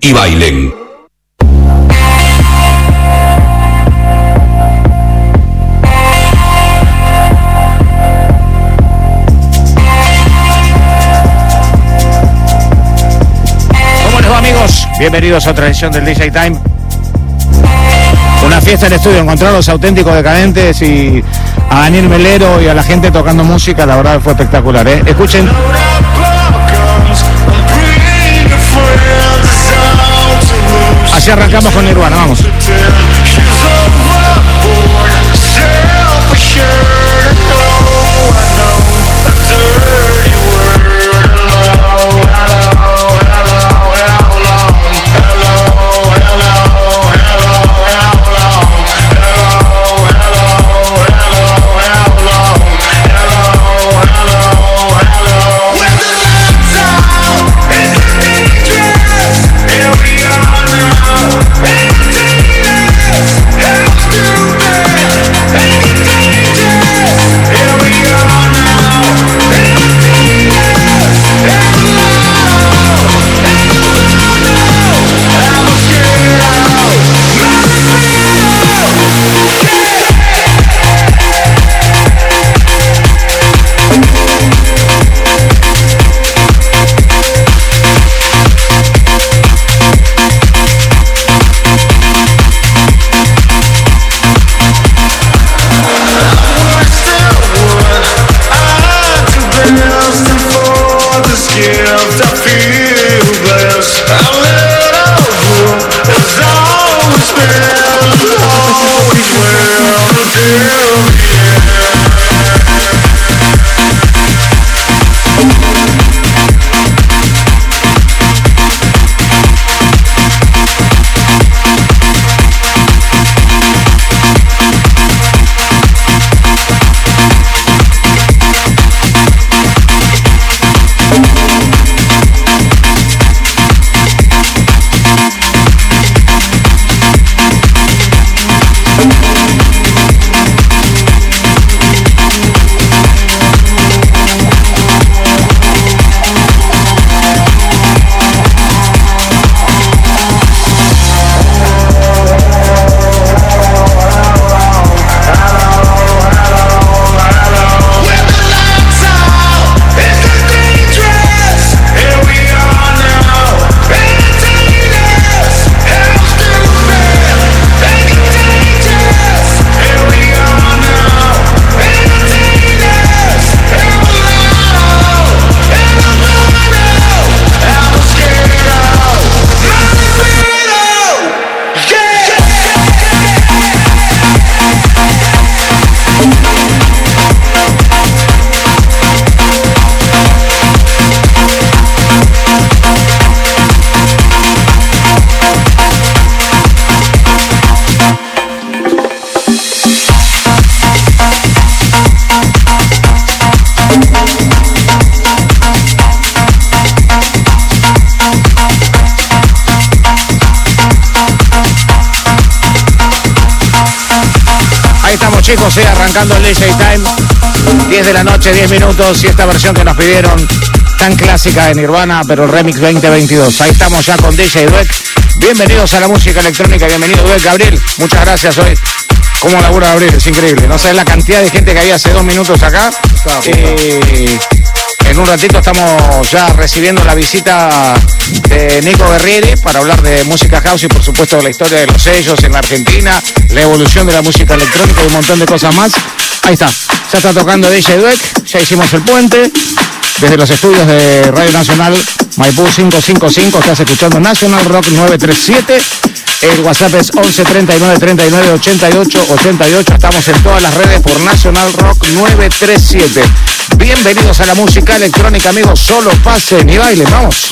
y bailen. ¿Cómo les va amigos? Bienvenidos a otra edición del DJ Time. Una fiesta en estudio, encontrar a los auténticos decadentes y a Daniel Melero y a la gente tocando música, la verdad fue espectacular. ¿eh? Escuchen. Así arrancamos con Nirvana, vamos. Chicos, eh, arrancando el DJ Time. 10 de la noche, 10 minutos y esta versión que nos pidieron tan clásica de Nirvana, pero el remix 2022. Ahí estamos ya con DJ Dweck. Bienvenidos a la música electrónica, bienvenido Dweck, Gabriel. Muchas gracias hoy. ¿Cómo labura Gabriel? Es increíble. No sabes la cantidad de gente que había hace dos minutos acá. Eh, En un ratito estamos ya recibiendo la visita de Nico Guerrieri para hablar de música house y por supuesto de la historia de los sellos en la Argentina, la evolución de la música electrónica y un montón de cosas más. Ahí está, ya está tocando DJ Dweck, ya hicimos el puente. Desde los estudios de Radio Nacional Maipú 555 estás escuchando National Rock 937. El WhatsApp es 11 39 39 88 88. Estamos en todas las redes por National Rock 937. Bienvenidos a la música electrónica, amigos. Solo pasen y bailen. Vamos.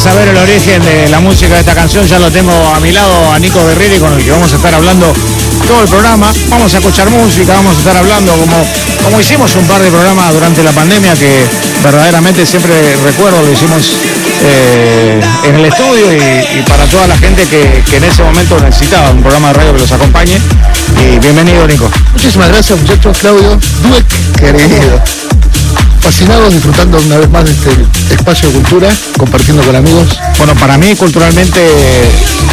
Saber el origen de la música de esta canción, ya lo tengo a mi lado a Nico Guerreri con el que vamos a estar hablando todo el programa. Vamos a escuchar música, vamos a estar hablando como, como hicimos un par de programas durante la pandemia que verdaderamente siempre recuerdo, lo hicimos eh, en el estudio y, para toda la gente que, en ese momento necesitaba un programa de radio que los acompañe. Y bienvenido Nico. Muchísimas gracias muchachos, Claudio. Querido fascinados disfrutando una vez más de este espacio de cultura, compartiendo con amigos. Bueno, para mí culturalmente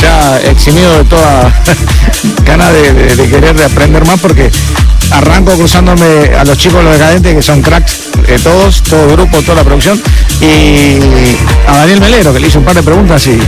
ya eximido de toda gana de, querer de aprender más porque arranco cruzándome a los chicos los decadentes que son cracks eh, todos, todo el grupo, toda la producción y a Daniel Melero que le hizo un par de preguntas y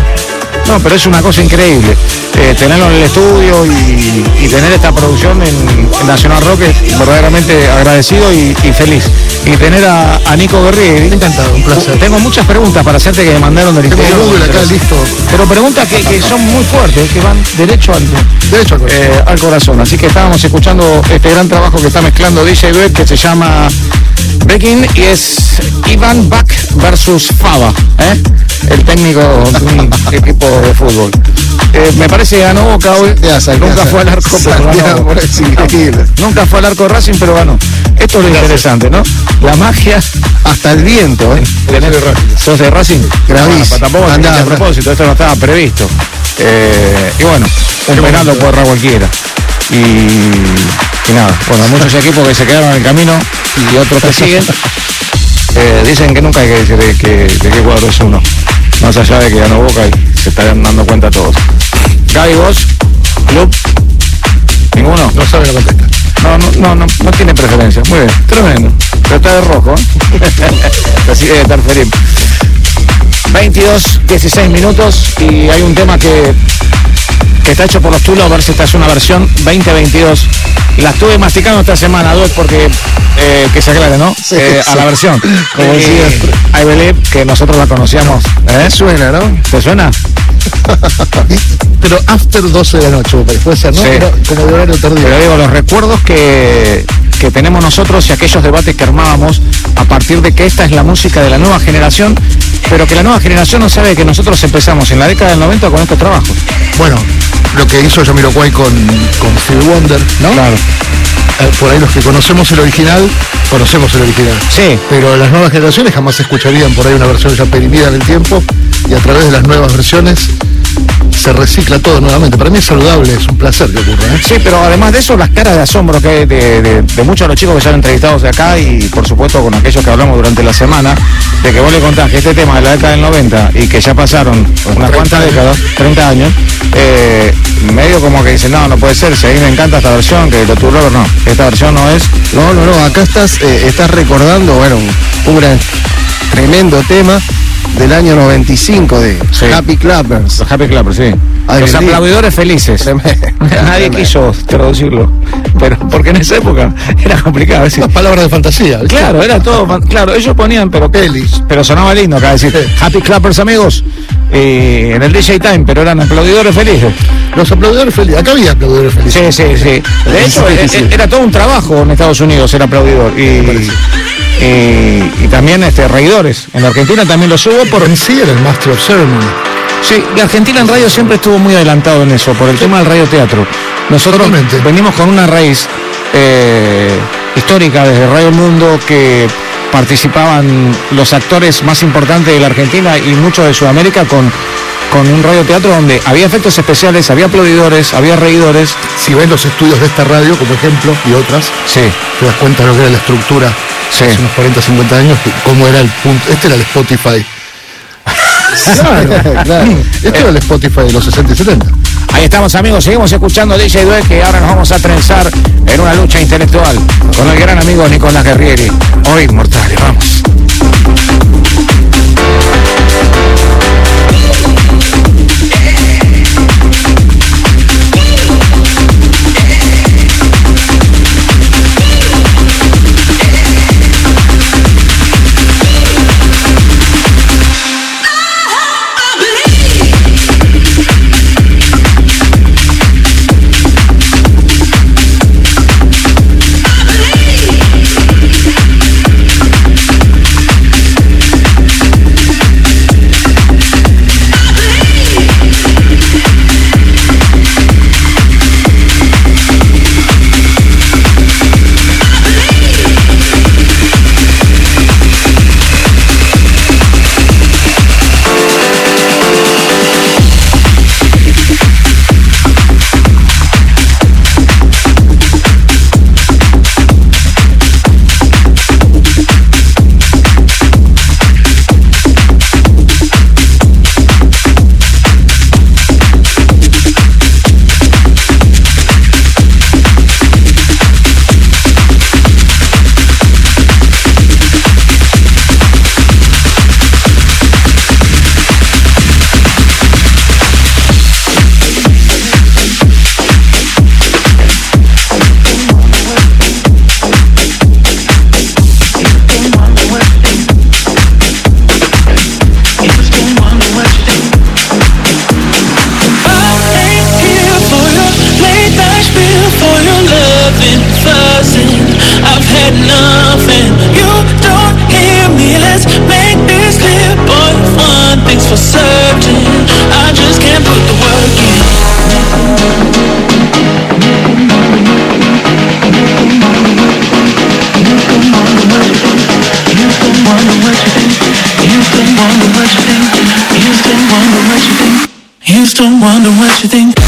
no, pero es una cosa increíble. Eh, tenerlo en el estudio y, tener esta producción en, Nacional Rock es verdaderamente agradecido y, feliz. Y tener a, Nico Guerrieri. Encantado, un placer. Tengo muchas preguntas para hacerte que me mandaron del interior. acá, listo. Pero preguntas que, son muy fuertes, que van derecho al, derecho eh, al, corazón. Así que estábamos escuchando este gran trabajo que está mezclando DJ Beth que se llama Breaking y es Iván Bach versus Fava, ¿eh? el técnico de un equipo de fútbol. Eh, me parece que ganó Boca hoy. Nunca fue al arco, ganó. Nunca fue al arco Racing, pero ganó. Esto es lo interesante, ¿no? La magia hasta el viento, ¿eh? ¿Sos de Racing? Gravísimo. tampoco a propósito, esto no estaba previsto. Eh, y bueno, un penal lo puede cualquiera. Y, y, nada, bueno, muchos equipos que se quedaron en el camino y otros que siguen. Eh, dicen que nunca hay que decir de, que, de qué cuadro es uno. Más allá de que ganó Boca y se están dando cuenta todos. Gaby, vos, club, ninguno. No sabe la contesta. No, no, no, no, no tiene preferencia. Muy bien, tremendo. Pero está de rojo, ¿eh? Así debe estar feliz. 22, 16 minutos y hay un tema que que está hecho por los Tulos, a ver si esta es una versión 2022. La estuve masticando esta semana, dos, porque eh, que se aclare, ¿no? Eh, a la versión. Como decía, I Believe, que nosotros la conocíamos. ¿eh? Suena, ¿no? ¿Te suena? Pero after 12 de la noche, puede ser, ¿no? Sí. como de horario tardío. Pero digo, los recuerdos que, que tenemos nosotros y aquellos debates que armábamos a partir de que esta es la música de la nueva generación, pero que la nueva generación no sabe que nosotros empezamos en la década del 90 con estos trabajos. Bueno, lo que hizo Jamiroquai con, con Stevie Wonder, ¿no? Claro. Eh, por ahí los que conocemos el original, conocemos el original. Sí. Pero las nuevas generaciones jamás escucharían por ahí una versión ya perimida en el tiempo y a través de las nuevas versiones se recicla todo nuevamente. Para mí es saludable, es un placer que ocurra. ¿eh? Sí, pero además de eso, las caras de asombro que hay de, de- de muchos de los chicos que se han entrevistado de acá y por supuesto con aquellos que hablamos durante la semana, de que vos le contás que este tema de la década del 90 y que ya pasaron unas 30 cuantas décadas, 30 años, eh, medio como que dicen, no, no puede ser, si a mí me encanta esta versión, que lo tuvo no, esta versión no es. No, no, no, acá estás, eh, estás recordando, bueno, un, un gran, tremendo tema del año 95 de Sí. Happy Clappers. Los Happy Clappers, sí. Ay, los aplaudidores felices. Tremendo. Nadie Tremendo. quiso traducirlo, pero porque en esa época era complicado. decir, Las palabras de fantasía. Claro, era todo, claro, ellos ponían, pero Pelis. pero sonaba lindo acá decir Happy Clappers amigos eh, en el DJ Time, pero eran aplaudidores felices. Los aplaudidores felices. Acá había aplaudidores felices. Sí, sí, sí. De hecho, Sí, e- sí. e- era todo un trabajo en Estados Unidos ser aplaudidor y, y, también este reidores. En Argentina también los hubo por En sí era el Master of Ceremony. Sí, la Argentina en radio siempre estuvo muy adelantado en eso, por el tema del radioteatro. Nosotros Totalmente. venimos con una raíz eh, histórica desde Radio Mundo que participaban los actores más importantes de la Argentina y muchos de Sudamérica con, con un radioteatro donde había efectos especiales, había aplaudidores, había reidores. Si ves los estudios de esta radio, como ejemplo, y otras, Sí, te das cuenta de lo que era la estructura Sí. hace unos 40, 50 años, cómo era el punto. Este era el Spotify. Claro, claro. Este era el Spotify de los 60 y 70. Ahí estamos amigos, seguimos escuchando DJ Due que ahora nos vamos a trenzar en una lucha intelectual con el gran amigo Nicolás Guerrieri. Hoy mortales, vamos. Houston, wonder what you think.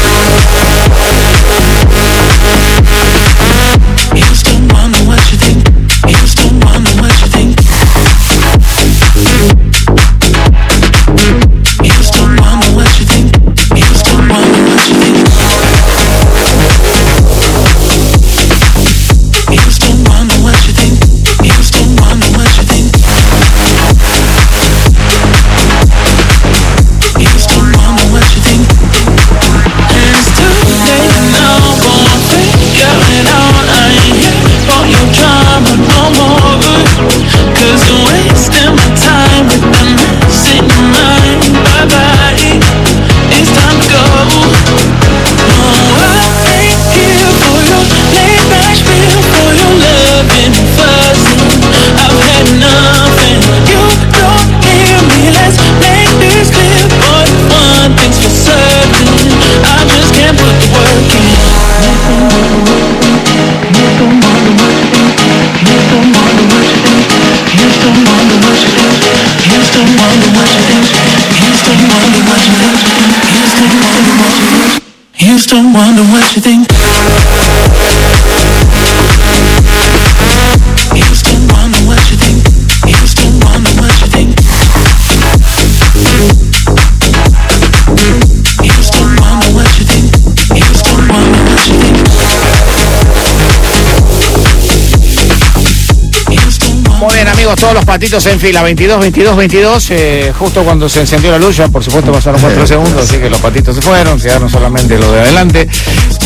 Los patitos en fila. 22, 22, 22. eh, justo cuando se encendió la luz, ya por supuesto pasaron 4 segundos, así que los patitos se fueron, quedaron solamente lo de adelante.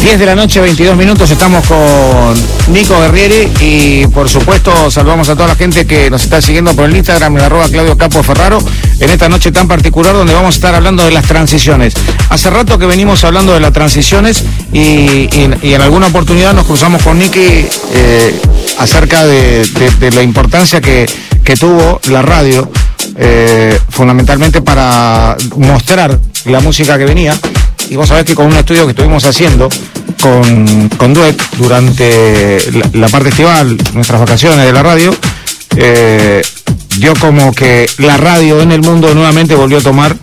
10 de la noche, 22 minutos. Estamos con Nico Guerrieri y por supuesto saludamos a toda la gente que nos está siguiendo por el Instagram en arroba Claudio Capo Ferraro en esta noche tan particular donde vamos a estar hablando de las transiciones. Hace rato que venimos hablando de las transiciones y, y- y en alguna oportunidad nos cruzamos con Nicky eh, acerca de, de- de la importancia que, que tuvo la radio eh, fundamentalmente para mostrar la música que venía. Y vos sabés que con un estudio que estuvimos haciendo con, con Duet durante la, parte estival, nuestras vacaciones de la radio, eh, dio como que la radio en el mundo nuevamente volvió a tomar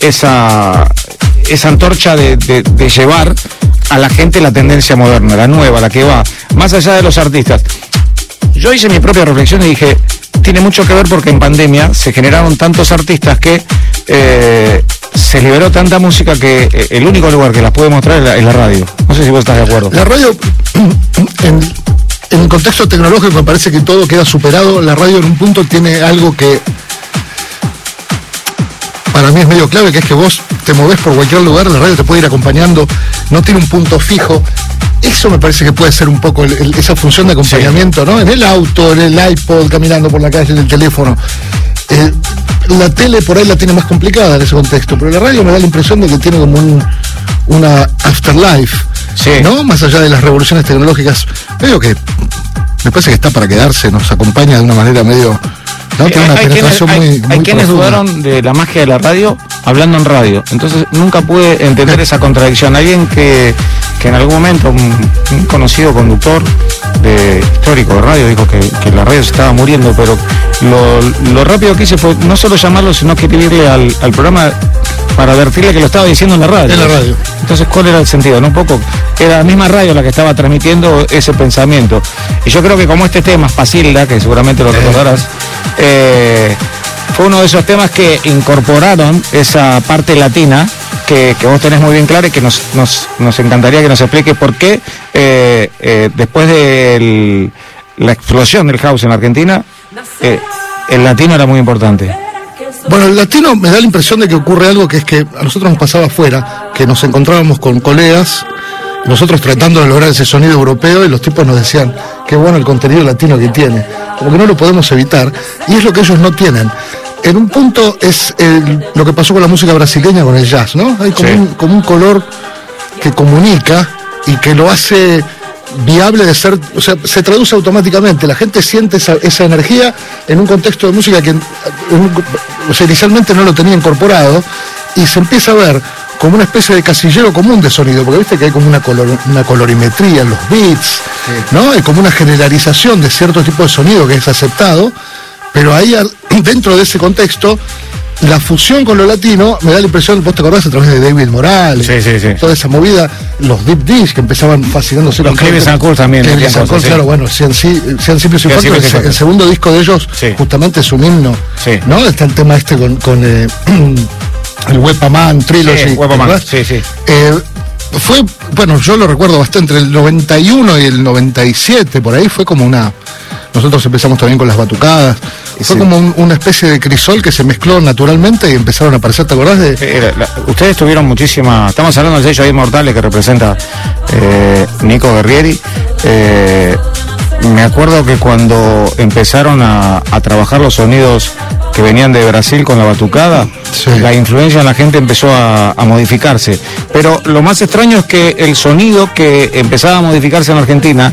esa, esa antorcha de, de- de llevar a la gente la tendencia moderna, la nueva, la que va más allá de los artistas. Yo hice mi propia reflexión y dije, tiene mucho que ver porque en pandemia se generaron tantos artistas que eh, se liberó tanta música que eh, el único lugar que las puede mostrar es la, radio. No sé si vos estás de acuerdo. La radio, en, en el contexto tecnológico, me parece que todo queda superado. La radio en un punto tiene algo que para mí es medio clave, que es que vos te movés por cualquier lugar, la radio te puede ir acompañando, no tiene un punto fijo. Eso me parece que puede ser un poco el- el- esa función de acompañamiento, ¿no? En el auto, en el iPod, caminando por la calle, en el teléfono. Eh, la tele por ahí la tiene más complicada en ese contexto, pero la radio me da la impresión de que tiene como un, una afterlife, Sí. ¿no? Más allá de las revoluciones tecnológicas, medio que me parece que está para quedarse, nos acompaña de una manera medio, ¿no? Tiene una hay, quienes, penetración hay- muy, hay muy quienes profunda. dudaron de la magia de la radio hablando en radio. Entonces nunca pude entender esa contradicción. Alguien que, que en algún momento, un, un conocido conductor de histórico de radio, dijo que, que la radio se estaba muriendo, pero lo, lo rápido que hice fue no solo llamarlo, sino escribirle al, al programa para advertirle que lo estaba diciendo en la radio. En la radio. Entonces, ¿cuál era el sentido? No un poco, era la misma radio la que estaba transmitiendo ese pensamiento. Y yo creo que como este tema, Pacilda, que seguramente lo recordarás, eh, fue uno de esos temas que incorporaron esa parte latina que, que vos tenés muy bien clara y que nos, nos, nos encantaría que nos explique por qué eh, eh, después de la explosión del house en Argentina, eh, el latino era muy importante. Bueno, el latino me da la impresión de que ocurre algo que es que a nosotros nos pasaba afuera, que nos encontrábamos con colegas, nosotros tratando de lograr ese sonido europeo y los tipos nos decían, qué bueno el contenido latino que tiene, como que no lo podemos evitar, y es lo que ellos no tienen. En un punto es el- lo que pasó con la música brasileña con el jazz, ¿no? Hay como, Sí. un, como un color que comunica y que lo hace viable de ser, o sea, se traduce automáticamente, la gente siente esa, esa energía en un contexto de música que en un- o sea, inicialmente no lo tenía incorporado y se empieza a ver como una especie de casillero común de sonido, porque viste que hay como una, color- una colorimetría en los beats, ¿no? Hay como una generalización de cierto tipo de sonido que es aceptado, pero ahí dentro de ese contexto la fusión con lo latino me da la impresión, vos te acordás a través de David Morales, Sí, sí, sí. toda esa movida, los deep dish que empezaban fascinándose Los and Cool también cosas, sí. claro, bueno, fuertes, simples y el, el segundo disco de ellos justamente es un himno. ¿no? Está el tema este con, con eh, el Wepaman Trilogy. Sí, Wepaman, sí, sí. Eh, fue, bueno, yo lo recuerdo bastante, entre el 91 y el 97, por ahí fue como una... Nosotros empezamos también con las batucadas. Fue como un- una especie de crisol que se mezcló naturalmente y empezaron a aparecer, ¿te acordás de...? Eh, la- ustedes tuvieron muchísima. Estamos hablando del sello Inmortales que representa eh, Nico Guerrieri. Eh, me acuerdo que cuando empezaron a, a trabajar los sonidos que venían de Brasil con la batucada, Sí. la influencia en la gente empezó a, a modificarse. Pero lo más extraño es que el sonido que empezaba a modificarse en Argentina,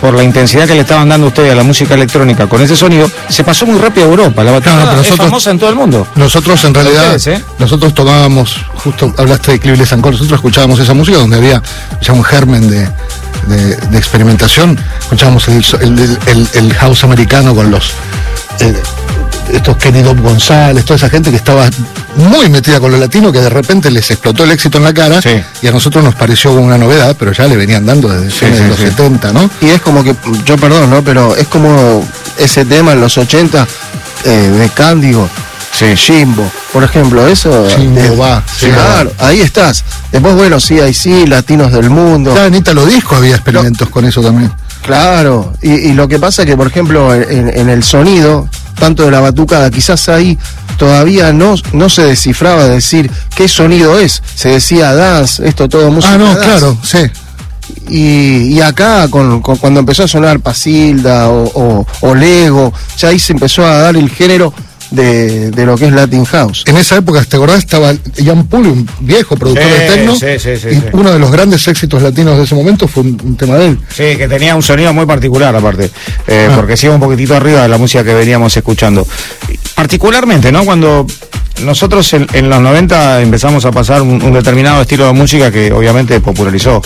por la intensidad que le estaban dando ustedes a la música electrónica con ese sonido, se pasó muy rápido a Europa. La batucada Claro, pero es nosotros- famosa en todo el mundo. Nosotros en realidad, ustedes, ¿eh? nosotros tomábamos, justo hablaste de Clive Sancor, nosotros escuchábamos esa música donde había ya un germen de, de- de experimentación, escuchábamos el, el- el- el house americano con los eh, estos Kenny González, toda esa gente que estaba muy metida con lo latino, que de repente les explotó el éxito en la cara Sí. y a nosotros nos pareció como una novedad, pero ya le venían dando desde sí, los sí. 70, ¿no? Y es como que, yo perdón, ¿no? Pero es como ese tema en los 80 eh, de Cándido, Jimbo, por ejemplo, eso. Jimbo eh, va, sí, claro, ahí estás. Después, bueno, sí, ahí sí, latinos del mundo. Ya en Ítalo Disco había experimentos con eso también. Claro, y, y lo que pasa es que, por ejemplo, en, en el sonido, tanto de la batucada, quizás ahí todavía no, no se descifraba decir qué sonido es. Se decía dance, esto todo música. Ah, no, dance. claro, sí. Y, y acá, con, con- cuando empezó a sonar Pasilda o, o- o Lego, ya ahí se empezó a dar el género de, de lo que es Latin House. En esa época, ¿te acordás? Estaba Ian Puli, un viejo productor Sí, de techno. sí, sí, sí, y sí. uno de los grandes éxitos latinos de ese momento fue un, un tema de él. Sí, que tenía un sonido muy particular aparte, eh, Ah. porque se iba un poquitito arriba de la música que veníamos escuchando. Particularmente, ¿no? Cuando nosotros en, en los 90 empezamos a pasar un, un determinado estilo de música que obviamente popularizó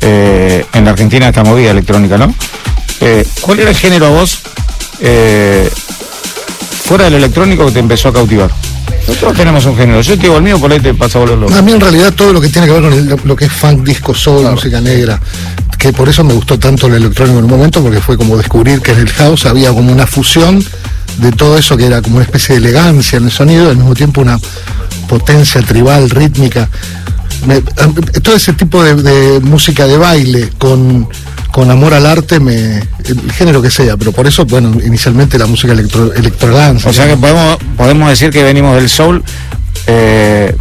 eh, en la Argentina esta movida electrónica, ¿no? Eh, ¿Cuál era el género a vos, eh, fuera del electrónico, que te empezó a cautivar? Nosotros tenemos un género. Yo te digo el mío, por ahí te pasa a volver loco. A mí en realidad todo lo que tiene que ver con el- lo, que es funk, disco, soul, música negra, que por eso me gustó tanto el electrónico en un momento, porque fue como descubrir que en el house había como una fusión de todo eso que era como una especie de elegancia en el sonido, y al mismo tiempo una potencia tribal, rítmica. Me- a- todo ese tipo de, de música de baile con, con amor al arte, me, el género que sea, pero por eso, bueno, inicialmente la música electro, electrodance. O sea que podemos, podemos decir que venimos del soul eh,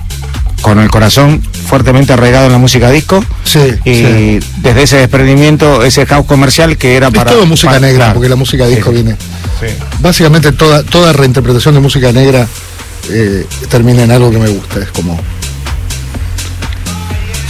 con el corazón fuertemente arraigado en la música disco Sí, y sí. desde ese desprendimiento, ese house comercial que era Es para... todo música para- negra, claro. porque la música disco Sí, viene. Sí. Básicamente toda, toda reinterpretación de música negra eh, termina en algo que me gusta. Es como.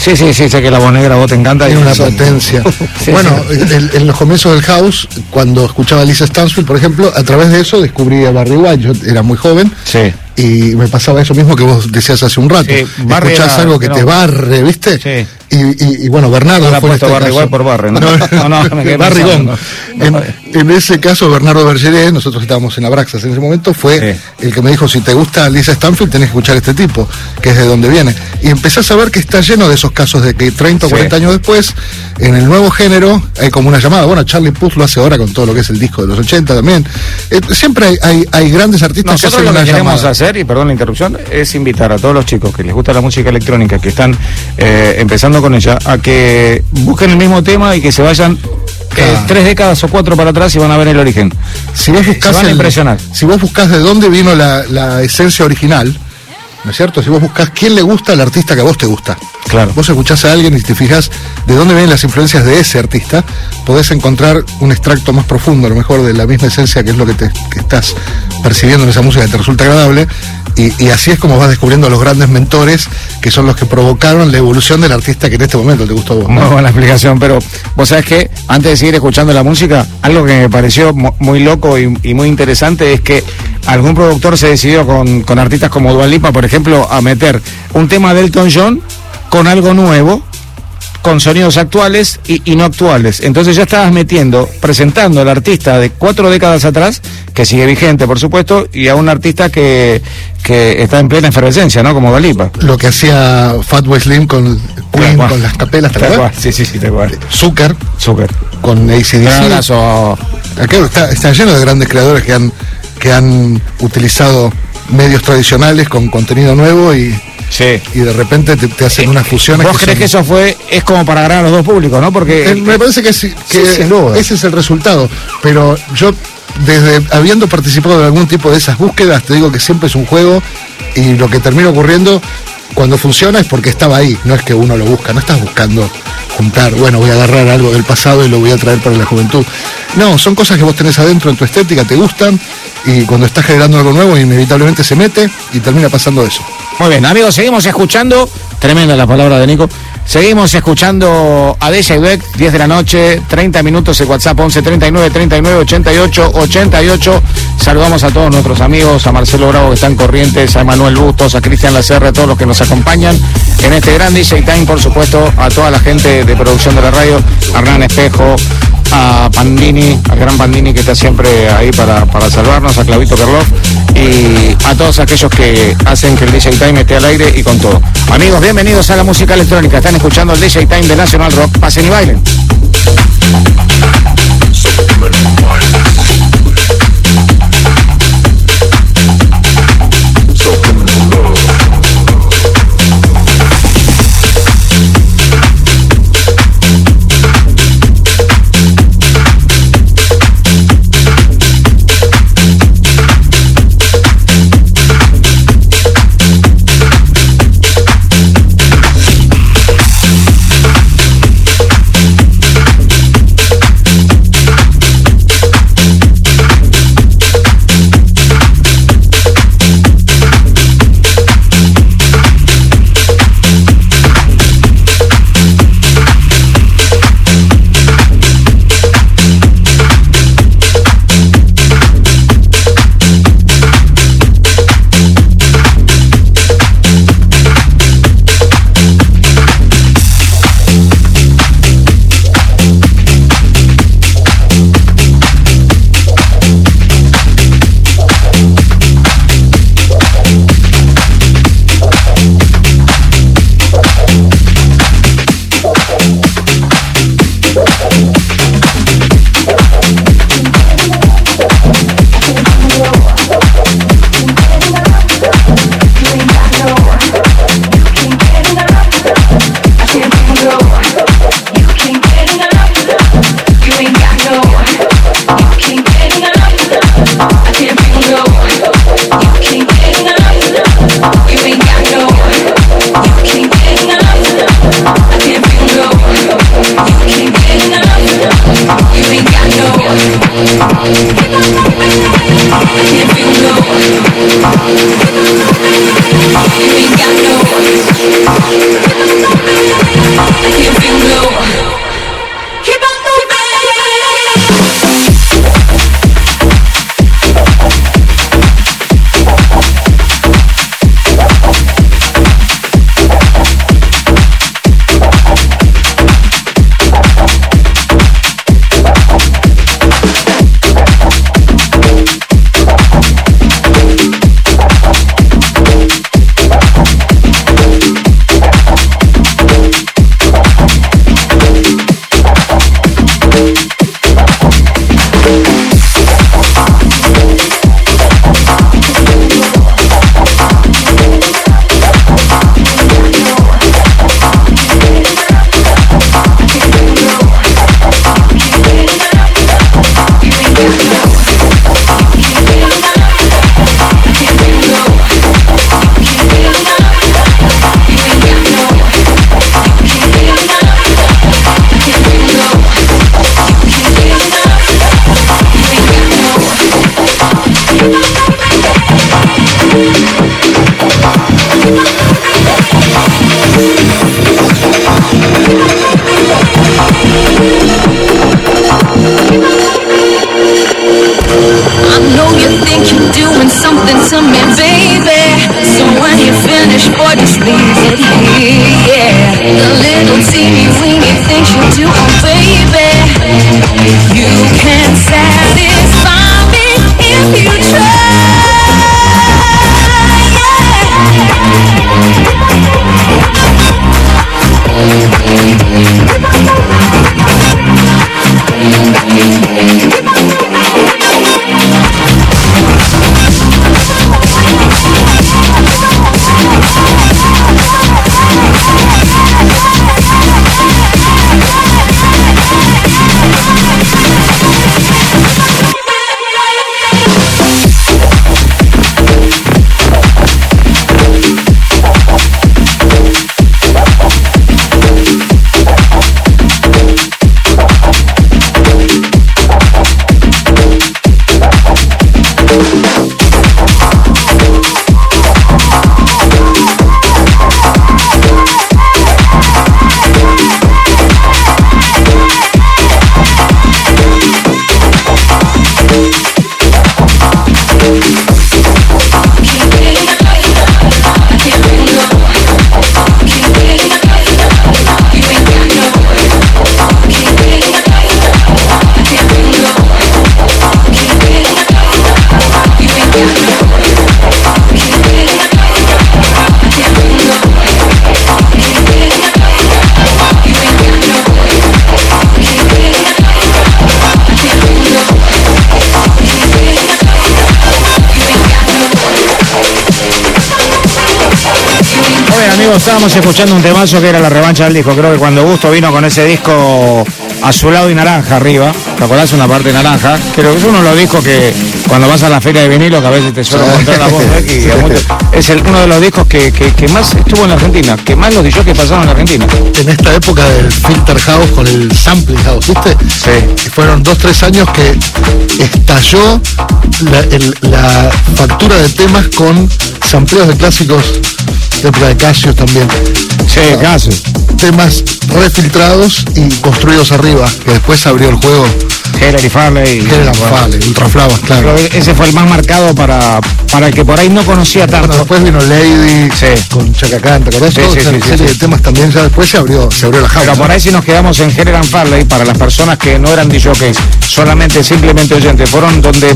Sí, sí, sí, sé que la voz negra a vos te encanta. Tiene una potencia. Sí, bueno, sí. en los comienzos del house, cuando escuchaba a Lisa Stansfield, por ejemplo, a través de eso descubrí a Barry White. Yo era muy joven. Sí. Y me pasaba eso mismo que vos decías hace un rato. Sí, Escuchás era- algo que no. te barre, ¿viste? Sí. Y, y- y bueno, Bernardo No fue en este Barry caso. Por Barry, ¿no? No, no, me quedé Barrigón. En, en ese caso, Bernardo Bergeré, nosotros estábamos en Abraxas en ese momento, fue Sí. el que me dijo, si te gusta Lisa Stanfield, tenés que escuchar a este tipo, que es de donde viene. Y empezás a ver que está lleno de esos casos de que 30 o Sí. 40 años después, en el nuevo género, hay como una llamada. Bueno, Charlie Puth lo hace ahora con todo lo que es el disco de los 80 también. Eh, siempre hay, hay, hay grandes artistas que Nosotros hacen lo que queremos llamada. hacer, y perdón la interrupción, es invitar a todos los chicos que les gusta la música electrónica, que están eh, empezando con ella, a que busquen el mismo tema y que se vayan eh, tres décadas o cuatro para atrás y van a ver el origen. Si vos impresionar. si vos buscás de dónde vino la, la esencia original, ¿no es cierto? Si vos buscás quién le gusta al artista que a vos te gusta. Claro. Vos escuchás a alguien y te fijas de dónde vienen las influencias de ese artista, podés encontrar un extracto más profundo, a lo mejor de la misma esencia que es lo que, te, que estás percibiendo en esa música que te resulta agradable. Y, y así es como vas descubriendo a los grandes mentores que son los que provocaron la evolución del artista que en este momento te gustó a vos. Muy ¿no? buena explicación, pero vos sabés que antes de seguir escuchando la música, algo que me pareció mu- muy loco y, y muy interesante es que algún productor se decidió con, con artistas como Dua Lipa, por ejemplo, a meter un tema de Elton John con algo nuevo, con sonidos actuales y, y no actuales. Entonces ya estabas metiendo, presentando al artista de cuatro décadas atrás, que sigue vigente, por supuesto, y a un artista que, que está en plena efervescencia, ¿no? Como Galipa. Lo que hacía Fatboy Slim con Queen, con las capelas, ¿te acuerdas? Sí, sí, sí, te acuerdo. Zucker Súper. con ACDC. Acá está, está lleno de grandes creadores que han, que han utilizado medios tradicionales con contenido nuevo y, Sí. y de repente te, te hacen unas fusiones. ¿Vos crees son- que eso fue, es como para ganar a los dos públicos, no? Porque Eh, me parece que, sí, que Sí, ese es el resultado. Pero yo, desde habiendo participado de algún tipo de esas búsquedas, te digo que siempre es un juego y lo que termina ocurriendo cuando funciona es porque estaba ahí, no es que uno lo busca, no estás buscando juntar, bueno, voy a agarrar algo del pasado y lo voy a traer para la juventud. No, son cosas que vos tenés adentro en tu estética, te gustan y cuando estás generando algo nuevo inevitablemente se mete y termina pasando eso. Muy bien, amigos, seguimos escuchando. Tremenda la palabra de Nico. Seguimos escuchando a Deja y Beck, 10 de la noche, 30 minutos el WhatsApp 11 39 39 88 88. Saludamos a todos nuestros amigos, a Marcelo Bravo que está en Corrientes, a Manuel Bustos, a Cristian Lacerre, a todos los que nos acompañan en este gran DJ Time, por supuesto, a toda la gente de producción de la radio, a Hernán Espejo, a Pandini, al gran Pandini que está siempre ahí para, para salvarnos, a Clavito Kerloff y a todos aquellos que hacen que el DJ Time esté al aire y con todo. Amigos, bienvenidos a la música electrónica. Están escuchando el DJ Time de National Rock. Pasen y bailen. Estábamos escuchando un temazo que era la revancha del disco. Creo que cuando Gusto vino con ese disco azulado y naranja arriba, ¿te acordás? Una parte naranja. Creo que es uno de los discos que cuando vas a la feria de vinilo, que a veces te suele encontrar la voz, muchos- es el- uno de los discos que, que- que más estuvo en la Argentina, que más los que pasaron en la Argentina. En esta época del Filter House con el Sampling House, ¿viste? Sí. Fueron dos, tres años que estalló la, el- la factura de temas con sampleos de clásicos de época de Casio también. Sí, casi. Temas refiltrados y construidos arriba, que después abrió el juego. Heller y Farley. Fale, Ultraflavas, claro. Que ese fue el más marcado para, para el que por ahí no conocía Bueno, tanto. después vino Lady Sí. con Chacacán, ¿te acordás? Sí, sí, sí, sí, serie de temas también ya después se abrió, se abrió la jaula. Pero por ahí si nos quedamos en and Farley, para las personas que no eran DJs, solamente simplemente oyentes, fueron donde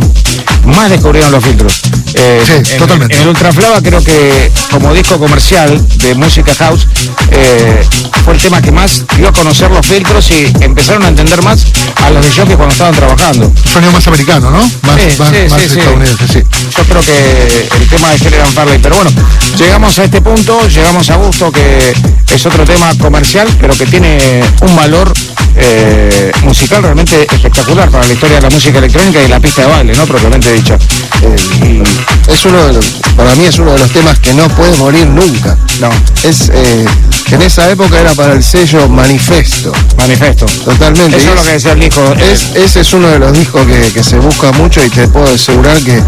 más descubrieron los filtros. Eh, Sí, en, totalmente. En el Ultraflava creo que como disco comercial de música house eh, fue el tema que más dio a conocer los filtros y empezaron a entender más a los DJs cuando estaban trabajando. sonido más americano, ¿no? Más, Sí, más, sí, más estadounidense, sí. Yo creo que el tema de and Farley, pero bueno, llegamos a este punto, llegamos a gusto que es otro tema comercial, pero que tiene un valor eh, musical realmente espectacular para la historia de la música electrónica y la pista de baile, ¿no? Propiamente dicha. Eh, es uno de los, para mí es uno de los temas que no puede morir nunca. No, Es eh, que en esa época era para el sello Manifesto, manifiesto. totalmente. Eso es lo que decía el disco. es- ese es uno de los discos que, que se busca mucho y te puedo asegurar que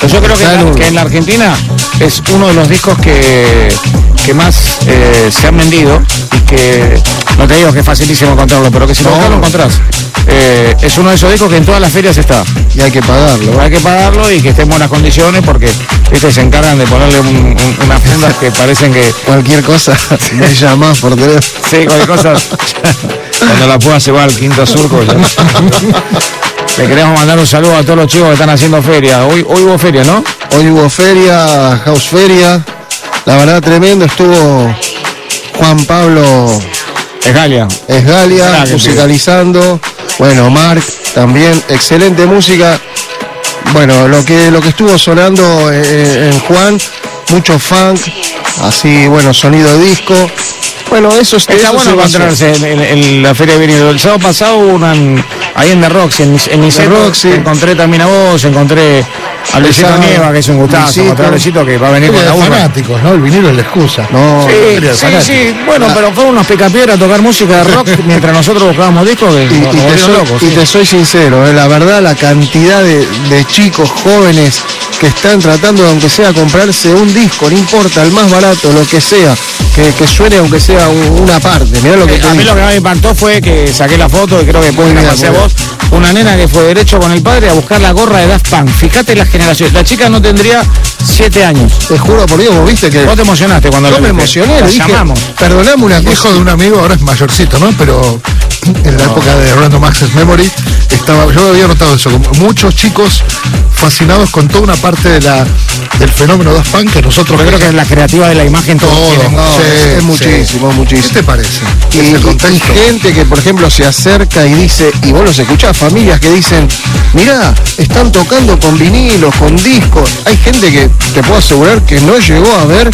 Pues yo creo que, en la, un- que en la Argentina es uno de los discos que, que más eh, se han vendido y que no te digo que es facilísimo encontrarlo, pero que si lo No. lo encontrás. Eh, es uno de esos discos que en todas las ferias está. y hay que pagarlo. Hay que pagarlo y que esté en buenas condiciones porque ¿viste? se encargan de ponerle un- un- unas fundas que parecen que Cualquier cosa me llamás por teléfono. sí, cualquier cosa. Cuando la pueda se va al quinto surco. ya. Le queremos mandar un saludo a todos los chicos que están haciendo feria. Hoy, hoy hubo feria, ¿no? Hoy hubo feria, house feria. La verdad tremendo, estuvo Juan Pablo Es Galia. Esgalia Crack, musicalizando. Bueno, Mark también, excelente música. Bueno, lo que lo que estuvo sonando eh, en Juan, mucho funk, así, bueno, sonido disco. Bueno, eso es Está eso bueno encontrarse en, en- en la feria de vinilo. El sábado pasado hubo una en- ahí en The Roxy, en, en Nice Roxy. Encontré también a vos, encontré a Luisito. Nieva, que es un gustazo. Luisito. A Luisito que va a venir con la urna. fanáticos, ¿no? El vinilo es la excusa. No, Sí, sí, sí, bueno, pero fueron unos picapiedras a tocar música de rock mientras nosotros buscábamos discos que y, y te soy, locos. y sí. te soy sincero, eh, la verdad la cantidad de, de chicos jóvenes que están tratando de aunque sea comprarse un disco, no importa, el más barato, lo que sea, que, que suene aunque sea un- una parte. Mirá lo que Eh, te a mí digo. lo que más me impactó fue que saqué la foto y creo que a muy vos. Una nena que fue derecho con el padre a buscar la gorra de Daft Punk. Fíjate la generación. La chica no tendría siete años. Te juro por Dios, vos viste que Vos te emocionaste cuando yo me emocioné, le dije, llamamos. perdoname una cosa. hijo de un amigo ahora es mayorcito, ¿no? Pero en la época de Random Access Memory estaba, yo había notado eso, como muchos chicos fascinados con toda una parte de la, del fenómeno Daft Punk que nosotros Yo creo que es la creativa de la imagen todo. todo. tiene. No, Sí, es, sí. muchísimo, ¿Qué muchísimo. te parece? Y, y- y gente que, por ejemplo, se acerca y dice, y vos los escuchás, familias que dicen, mirá, están tocando con vinilos, con discos. Hay gente que te puedo asegurar que no llegó a ver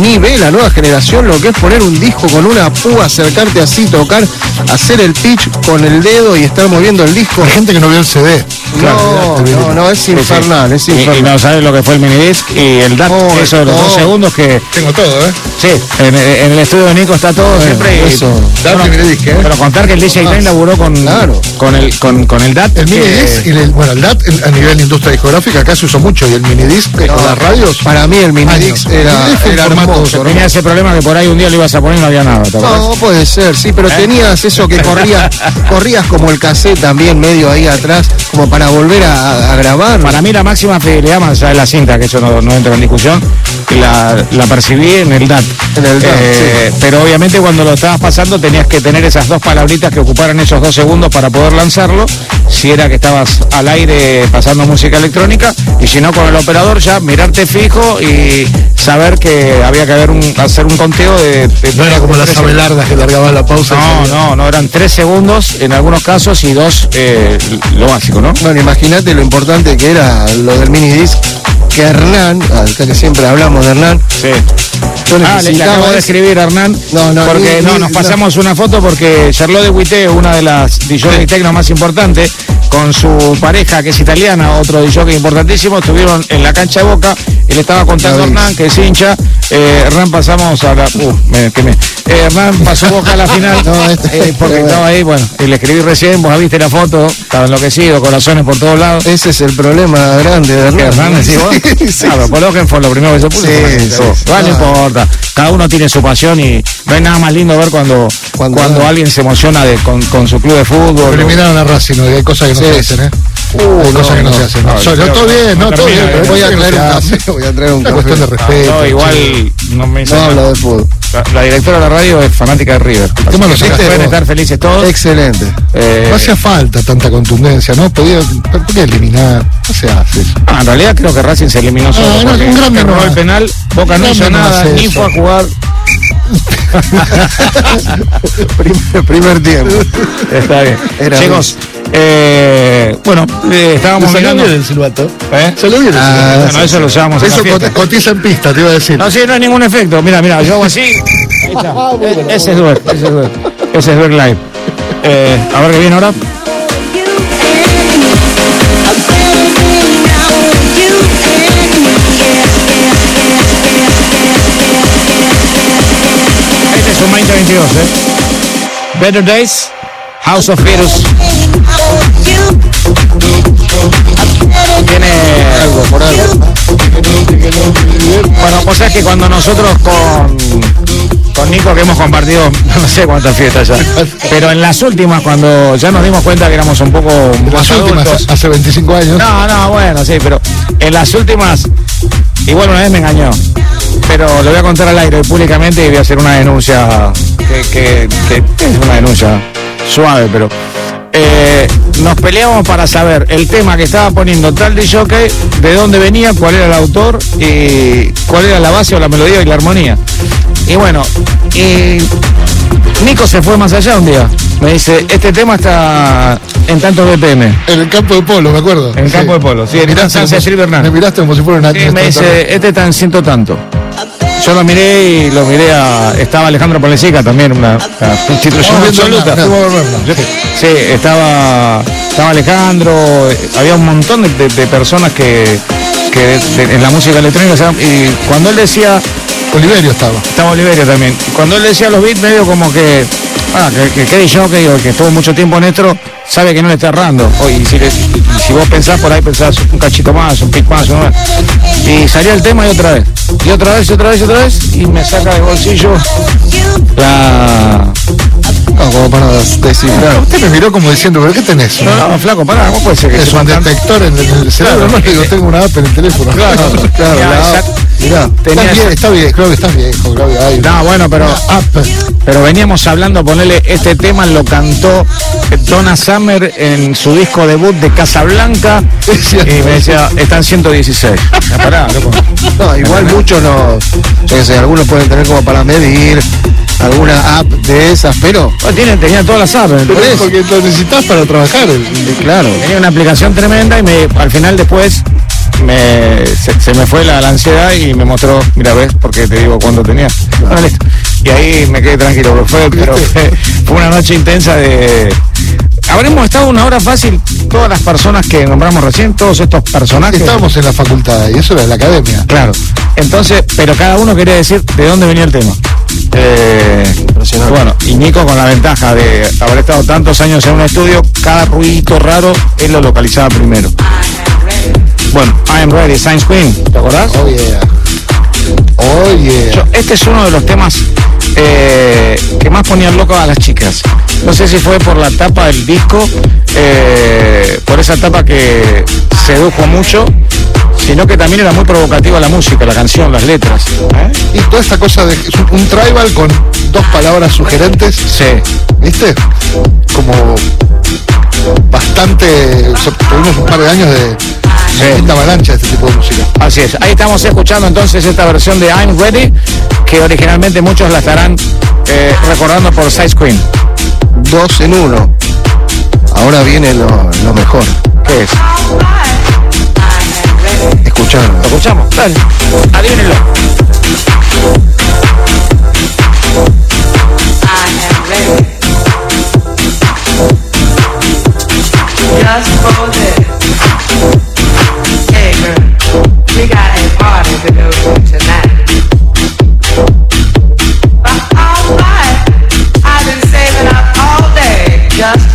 ni ve la nueva generación lo que es poner un disco con una púa, acercarte así, tocar, hacer el pitch con el dedo y estar moviendo el disco. Hay gente que no vio el CD. No, no, no, es infernal, es Y, y infernal. no sabes lo que fue el minidisc y el DAT, Oh, eso de los dos segundos que. Tengo todo, ¿eh? Sí, en, en el estudio de Nico está todo siempre. y- eso. DAT Bueno, y minidisc, ¿eh? Pero contar que el DJ Time laburó con, claro. con, el, con, con el DAT. El que- minidisc y el, bueno, el DAT a nivel de industria discográfica acá se usó mucho y el minidisc eh, con las radios. Para mí el era, minidisc un era formato hermoso, ¿no? Tenía ese problema que por ahí un día lo ibas a poner y no había nada. ¿te? No, puede ser, sí, pero tenías eso que corrías, corrías como el cassette también medio ahí atrás, como para volver a, a grabar. Para mí la máxima fidelidad, más allá de la cinta, que eso no, no entra en discusión, la, la percibí en el DAT. En el DAT, Eh, Pero obviamente cuando lo estabas pasando tenías que tener esas dos palabritas que ocuparan esos dos segundos para poder lanzarlo, si era que estabas al aire pasando música electrónica, y si no con el operador ya mirarte fijo y saber que había que haber un, hacer un conteo de... de- No era como las abelardas que largaban la pausa. No, no, no, eran tres segundos en algunos casos y dos eh, lo básico, ¿no? Bueno, imagínate lo importante que era lo del minidisc, que Hernán, acá que siempre hablamos de Hernán, Sí. yo Ah, le, acabo de escribir a Hernán. No, no, porque ni- no, ni- nos no. pasamos una foto porque Charlotte de Huité, una de las DJ tecno más importantes, con su pareja que es italiana, otro DJ importantísimo, estuvieron en la cancha de Boca. Él estaba contando a. Hernán, que es hincha. Eh, Hernán pasamos a la. Uh, me quemé. Eh, Hernán pasó Boca a la final. No, este- eh, porque estaba ahí, bueno, y le escribí recién, vos viste la foto, estaba enloquecido, corazones por todos lados. ese es el problema grande de ¿Qué, Hernán. Hernán, decís vos? Sí, sí. Claro, Coloquen fue lo primero que se puso. Sí, sí, sí. Ah, no Ah. importa. Cada uno tiene su pasión y no hay nada más lindo ver cuando, Cuando- cuando, alguien se emociona de, con, con su club de fútbol. Eliminaron a Racing, hay cosas que no Sí. Se hacen, ¿eh? hay cosas que no, se hacen. No, no, no, creo todo bien, no, no todo bien. ¿eh? Voy a traer un no café, voy a traer un café. cuestión de respeto. No, igual no me No hablo de fútbol. la, la directora de la radio es fanática de River. ¿Cómo lo sacaste pueden estar felices todos. Excelente. Eh, No hacía falta tanta contundencia, ¿no? Podía, ¿Por qué eliminar? No se hace ah, en realidad creo que Racing se eliminó solo. no, porque un grande erró no el penal, Boca no hizo no nada, ni fue a jugar. Primer, primer tiempo. Está bien. Era Chicos, eh, bueno, eh, estábamos ¿Salió mirando. bien el silbato? ¿Eh? ¿Salió bien el Ah, silbato? Bueno, eso lo la Eso cotiza en pista, te iba a decir. No, sí, no hay ningún efecto. Mira, mira, yo hago así. Ahí está. E- ese es Duer, ese es Duer. Ese es Duer Live. Eh, a ver qué viene ahora. Este es un 2022, ¿eh? Better Days, House of Virus. Tiene algo por algo. Bueno, pues es que cuando nosotros con, con Nico, que hemos compartido no sé cuántas fiestas ya, pero en las últimas, cuando ya nos dimos cuenta que éramos un poco Las más últimas, adultos. hace 25 años. No, no, bueno, sí, pero en las últimas, igual una vez me engañó. Pero lo voy a contar al aire públicamente y voy a hacer una denuncia que, que- que es una denuncia suave, pero eh, nos peleamos para saber el tema que estaba poniendo tal de jockey, de dónde venía, cuál era el autor y cuál era la base o la melodía y la armonía. Y bueno, y Nico se fue más allá un día. Me dice, este tema está en tantos BPM. En el campo de polo, me acuerdo. En el campo de polo, sí, en Me miraste Estancia como-. Me miraste como si fuera una Sí, me dice, este está en ciento tanto. Yo lo miré y lo miré a. Estaba Alejandro Polesica también, una, una institución absoluta. Sí, estaba, estaba Alejandro, había un montón de, de- de personas que, que de- en la música electrónica, y cuando él decía, Oliverio estaba. estaba Oliverio también, cuando él decía los beats medio como que Ah, que, que Kerry Jockey, o el que estuvo mucho tiempo en esto, sabe que no le está errando. Oye, y si, vos pensás por ahí, pensás un cachito más, un pic más, más. Y salía el tema y otra vez. Y otra vez, y otra vez, y otra vez. Y me saca del bolsillo la... No, como para descifrar. Usted me miró como diciendo, ¿pero qué tenés? No, no, flaco, pará, ¿cómo puede ser que Es un detector en el, en el cerebro, Claro. no digo, tengo una app en el teléfono. Claro, Claro, Ya, la esa- app. Mirá, tenía Está bien, esa- está bien, creo que estás viejo, Claudio. No, bueno, pero app. Pero veníamos hablando, ponerle este tema lo cantó Donna Summer en su disco debut de Casablanca y me decía, están 116. Ya, pará, loco. No, igual muchos no, sé, algunos pueden tener como para medir alguna app de esas, pero Oh, tienen, tenían todas las apps. Pero por es eso. porque lo necesitas para trabajar. eh, claro. Tenía una aplicación tremenda y me, al final después me, se, se me fue la, la ansiedad y me mostró, mira, ves, porque te digo cuándo tenía. Bueno, listo. Y ahí me quedé tranquilo, pero fue, pero fue, fue una noche intensa de... Habremos estado una hora fácil, todas las personas que nombramos recién, todos estos personajes. Estábamos en la facultad y eso era la academia. Claro. Entonces, pero cada uno quería decir de dónde venía el tema. Eh, Impresionante. bueno, y Nico con la ventaja de haber estado tantos años en un estudio, cada ruidito raro él lo localizaba primero. Bueno, I am ready, Science Queen, ¿te acordás? Oh yeah. Oh yeah. Yo- este es uno de los temas eh, que más ponían loco a las chicas. No sé si fue por la tapa del disco, eh, por esa tapa que sedujo mucho, sino que también era muy provocativa la música, la canción, las letras. ¿eh? Y toda esta cosa de un, un tribal con dos palabras sugerentes, Sí. ¿viste? Como bastante. o sea, tuvimos un par de años de linda avalancha de este tipo de música. Así es. Ahí estamos escuchando entonces esta versión de I'm Ready, que originalmente muchos la estarán eh, recordando por Size Queen. Dos en uno. Ahora viene lo, lo mejor. ¿Qué es? Escuchar. ¿Lo escuchamos? Dale. Adivínenlo. Just for this. Just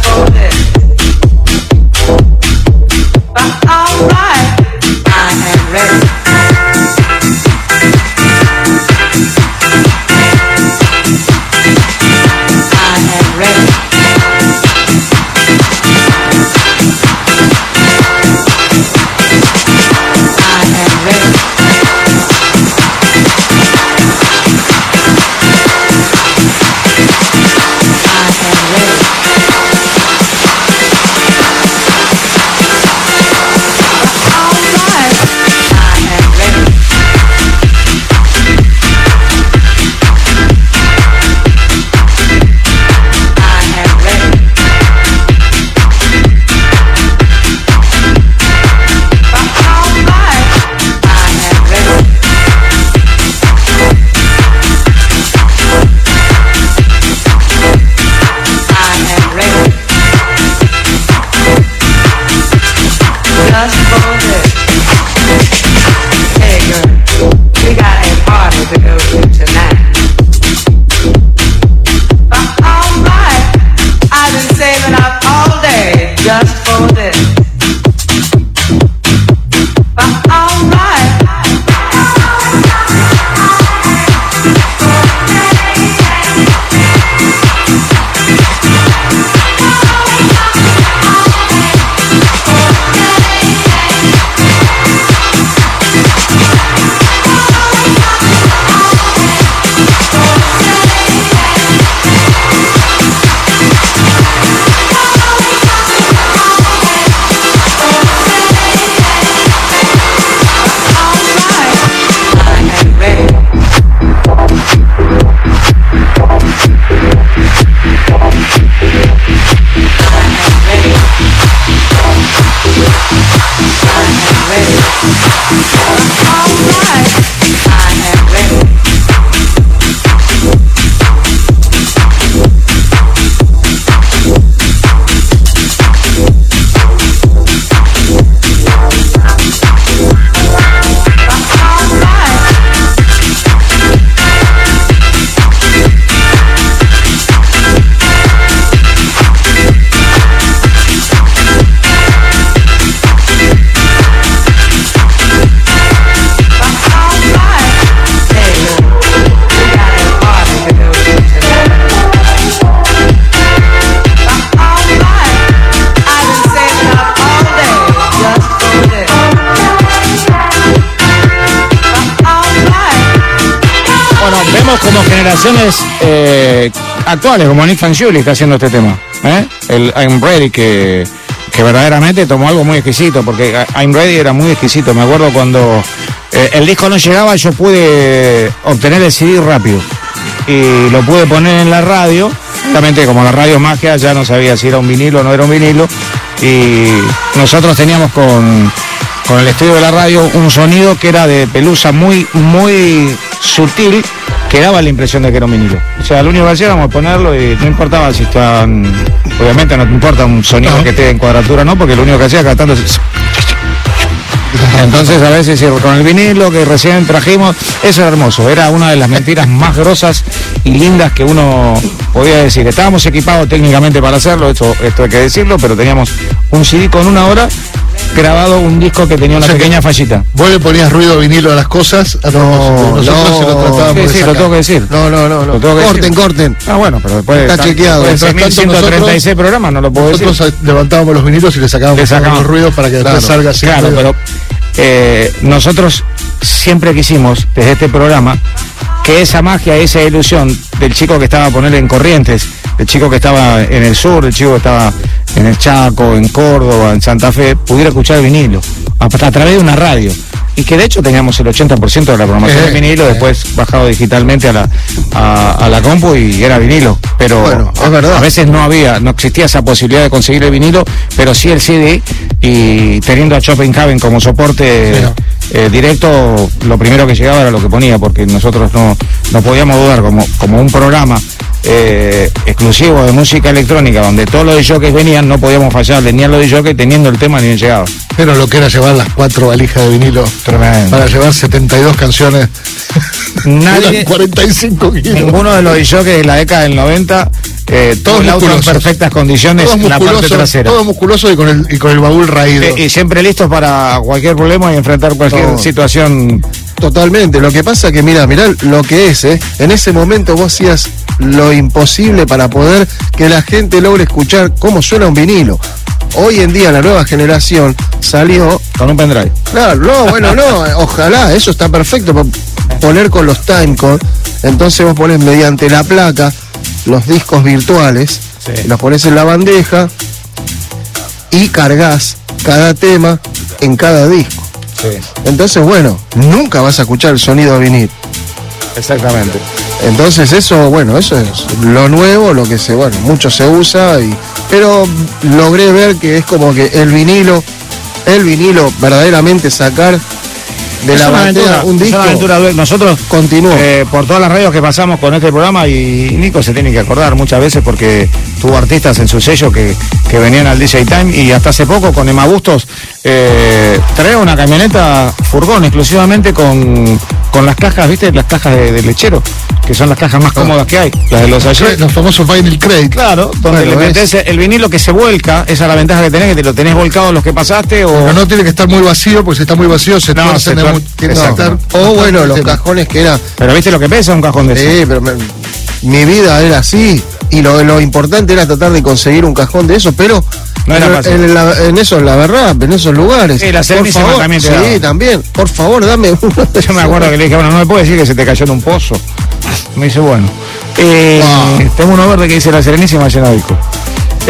eh, actuales, como Nick Fanciulli está haciendo este tema. ¿eh? El I'm Ready, que, que verdaderamente tomó algo muy exquisito, porque I'm Ready era muy exquisito. Me acuerdo cuando eh, el disco no llegaba, yo pude obtener el CD rápido. Y lo pude poner en la radio. Justamente como la radio magia, ya no sabía si era un vinilo o no era un vinilo. Y nosotros teníamos con, con el estudio de la radio un sonido que era de pelusa muy, muy sutil, que daba la impresión de que era un vinilo. O sea, lo único que hacíamos era ponerlo y no importaba si estaban. Obviamente no te importa un sonido No. que esté en cuadratura, ¿no? Porque lo único que hacía tanto. es- Entonces a veces con el vinilo que recién trajimos, eso era hermoso, era una de las mentiras más grosas y lindas que uno podía decir. Estábamos equipados técnicamente para hacerlo, esto, esto hay que decirlo, pero teníamos un CD con una hora grabado un disco que tenía una O sea que- pequeña fallita. Vos le ponías ruido vinilo a las cosas, a propósito. nosotros se lo tratábamos Sí, sí, lo tengo que decir. No, no, no, no. Corten, decir. corten. Ah, bueno, pero después de Está chequeado. después de Mientras tanto, 1136 programas no lo puedo decir. Nosotros levantábamos los vinilos y le sacábamos Le sacábamos. los ruidos para que después Claro, salga sin Claro, ruido. pero eh, nosotros siempre quisimos, desde este programa, que esa magia, esa ilusión del chico que estaba a poner en Corrientes, del chico que estaba en el sur, del chico que estaba en el Chaco, en Córdoba, en Santa Fe, pudiera escuchar el vinilo a, a través de una radio. Y que de hecho teníamos el 80% de la programación Eh, en vinilo, eh. después bajado digitalmente a la, a, a la compu y era vinilo. Pero Bueno, es a- verdad. a veces no había, no existía esa posibilidad de conseguir el vinilo, pero sí el CD y teniendo a Schopenhaven como soporte eh, directo, lo primero que llegaba era lo que ponía, porque nosotros no, no podíamos dudar como, como un programa eh, exclusivo de música electrónica donde todos los jockeys venían, no podíamos fallarle ni a los jockeys teniendo el tema ni bien llegado. Pero lo que era llevar las cuatro valijas de vinilo Tremendo. para llevar 72 canciones. Nadie, Eran 45 kilos. ninguno de los jockeys de la década del 90, eh, Todos tuvo el auto en perfectas condiciones Todos en la parte trasera. todos musculosos y con el, y con el baúl raído. Eh, y siempre listos para cualquier problema y enfrentar cualquier situación. Totalmente. Lo que pasa que, mira, mirá lo que es, ¿eh? En ese momento vos hacías lo imposible para poder que la gente logre escuchar cómo suena un vinilo. Hoy en día la nueva generación salió Con un pendrive. Claro, no, bueno, no, ojalá, eso está perfecto para poner con los timecode. Entonces vos pones mediante la placa los discos virtuales, Sí. los pones en la bandeja y cargas cada tema en cada disco. Entonces, bueno, nunca vas a escuchar el sonido de vinil. Exactamente. Entonces eso, bueno, eso es lo nuevo, lo que se, bueno, mucho se usa, y, pero logré ver que es como que el vinilo, el vinilo verdaderamente sacar de Es la una aventura, un disco una aventura. Nosotros, eh, por todas las radios que pasamos con este programa, y Nico se tiene que acordar muchas veces porque tuvo artistas en su sello que, que venían al DJ Time y hasta hace poco con Emma Bustos eh, traía una camioneta furgón exclusivamente con, con las cajas, ¿viste? Las cajas de, de lechero, que son las cajas más cómodas que hay, las de los ayer. Los famosos vinyl crate. Claro, donde Bueno, le es- metés el vinilo que se vuelca, esa es la ventaja que tenés, que te lo tenés volcado los que pasaste o... Pero no tiene que estar muy vacío, porque si está muy vacío se No, se tuer- tiene que estar o bueno, los cajones que era, Pero viste lo que pesa un cajón de eso. sí, pero me- mi vida era así, y lo, lo importante era tratar de conseguir un cajón de eso, pero No era en, fácil. en la- en eso, la verdad, en esos lugares. Sí, la Serenísima favor, también Sí, por favor, dame uno Yo me esos. acuerdo que le dije, bueno, no me puede decir que se te cayó en un pozo. Me dice, bueno. Eh, Tengo uno verde que dice la Serenísima llena de disco.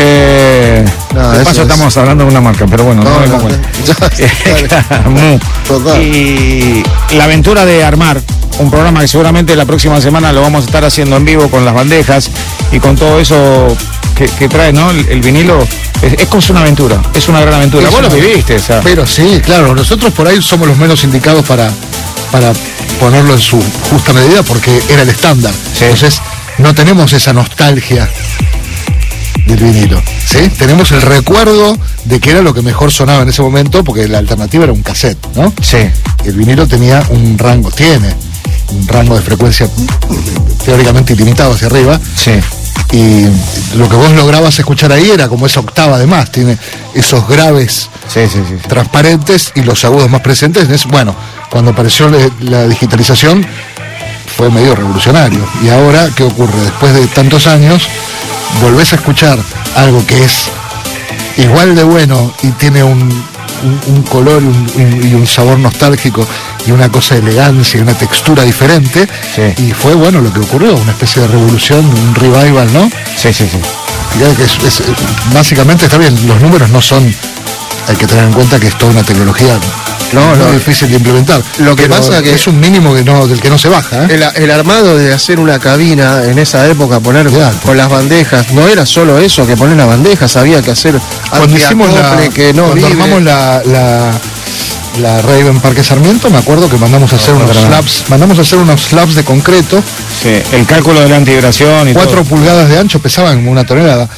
Eh, No, de paso es- estamos hablando de una marca, pero bueno, no, No, me no, ya. Total. Y la aventura de armar un programa que seguramente la próxima semana lo vamos a estar haciendo en vivo con las bandejas y con todo eso que, que trae, ¿no? El, el vinilo es, es como una aventura, es una gran aventura. Es Vos lo viviste, o sea. Pero sí, claro, nosotros por ahí somos los menos indicados para, para ponerlo en su justa medida porque era el estándar. Sí. Entonces, no tenemos esa nostalgia del vinilo. ¿sí? Tenemos el recuerdo de que era lo que mejor sonaba en ese momento porque la alternativa era un cassette, ¿no? Sí. El vinilo tenía un rango, tiene un rango de frecuencia teóricamente ilimitado hacia arriba. Sí. Y lo que vos lograbas escuchar ahí era como esa octava de más, tiene esos graves Sí, sí, sí. transparentes y los agudos más presentes. Es, bueno, cuando apareció le- la digitalización fue medio revolucionario. Y ahora, ¿qué ocurre? Después de tantos años, volvés a escuchar algo que es igual de bueno y tiene un, un- un color y un, y un sabor nostálgico y una cosa de elegancia y una textura diferente. Sí. Y fue bueno lo que ocurrió, una especie de revolución, un revival, ¿no? Sí, sí, sí. Que es- es- básicamente está bien, los números no son, hay que tener en cuenta que es toda una tecnología No, no. difícil de implementar. Lo que Pero pasa que- es un mínimo que no, del que no se baja. ¿eh? El, el armado de hacer una cabina en esa época, poner Claro. con las bandejas, no era solo eso, que poner las bandejas, había que hacer Cuando hicimos la, que no cuando armamos la, la, la rave en Parque Sarmiento, me acuerdo que mandamos a hacer unos verdad. slabs, mandamos a hacer unos slabs de concreto, Sí, el cálculo de la antivibración y 4 todo. pulgadas de ancho, pesaban como una tonelada,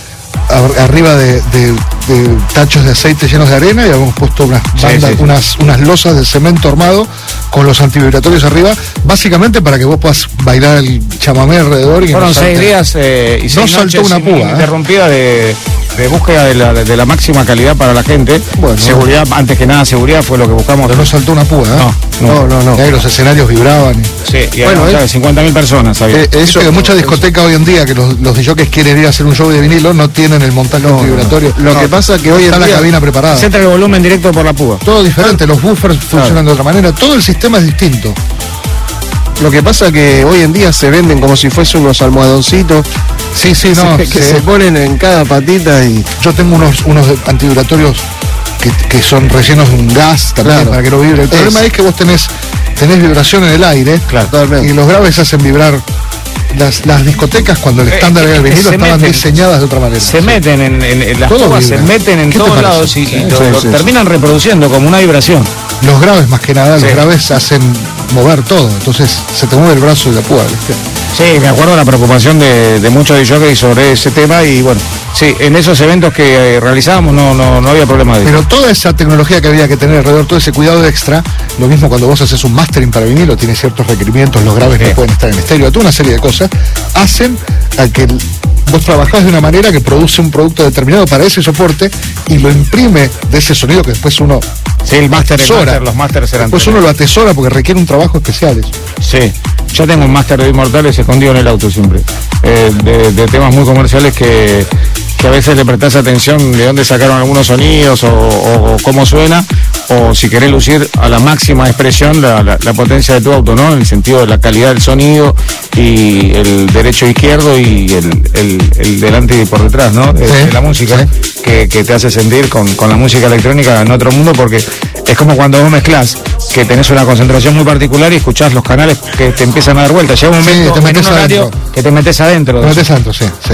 ar- arriba de, de- de tachos de aceite llenos de arena y habíamos puesto unas, Sí, bandas- sí, sí. unas, unas losas de cemento armado con los antivibratorios arriba, básicamente para que vos puedas bailar el chamamé alrededor y Fueron no seis días eh, y No seis saltó noches una púa, ¿eh? ininterrumpida de, de búsqueda de la, de la máxima calidad para la gente. Bueno. seguridad, antes que nada, seguridad fue lo que buscamos. pero no saltó una púa, ¿eh? No, No, no, no. Y ahí los escenarios vibraban. y- Sí, y Bueno, eh. 50.000 personas había. Eh, Eso que muchas discotecas hoy en día que los, los DJs quieren ir a hacer un show de vinilo no tienen el montaje No, antivibratorio. no. Lo que pasa que hoy en está la día cabina preparada. Se entra el volumen directo por la púa. Todo diferente, los buffers funcionan de otra manera, todo el sistema es distinto. Lo que pasa que hoy en día se venden como si fuesen unos almohadoncitos Sí, sí, no. que, se ponen en cada patita y Yo tengo unos, unos antivibratorios que, que son rellenos de un gas también Claro. para que no vibre. El Es. problema es que vos tenés, tenés vibración en el aire Claro. Y los graves hacen vibrar. Las, las discotecas cuando el Eh, estándar era el eh, vinilo estaban meten. diseñadas de otra manera. Se meten en, en- en las púas, se meten en ¿Qué te todos lados y, y Sí, lo, terminan reproduciendo como una vibración. Los graves más que nada, los graves hacen mover todo, entonces se te mueve el brazo y la púa, ¿viste? Sí, me acuerdo la preocupación de, de muchos DJs sobre ese tema y bueno, sí, en esos eventos que eh, realizábamos no, no, no había problema de eso. Pero toda esa tecnología que había que tener alrededor, todo ese cuidado extra, lo mismo cuando vos haces un mastering para vinilo, tiene ciertos requerimientos, los graves Sí. no pueden estar en estéreo, toda una serie de cosas, hacen a que el- vos trabajás de una manera que produce un producto determinado para ese soporte y lo imprime de ese sonido que después uno Sí, el máster, máster, los másters eran Después uno lo atesora porque requiere un trabajo especial. eso. Sí, yo tengo un máster de Inmortales escondido en el auto siempre, eh, de, de temas muy comerciales que, que a veces le prestás atención de dónde sacaron algunos sonidos o, o- o cómo suena, o si querés lucir a la máxima expresión la, la- la potencia de tu auto, ¿no? En el sentido de la calidad del sonido y el derecho e izquierdo y el, el- el delante y por detrás, ¿no? De, Sí, de la música, que, que te hace sentir con, con la música electrónica en otro mundo, porque es como cuando vos mezclás, que tenés una concentración muy particular y escuchás los canales que te empiezan a dar vuelta. Llega un Sí, momento te en metés un horario adentro. que te metes adentro. te santo, sí, sí.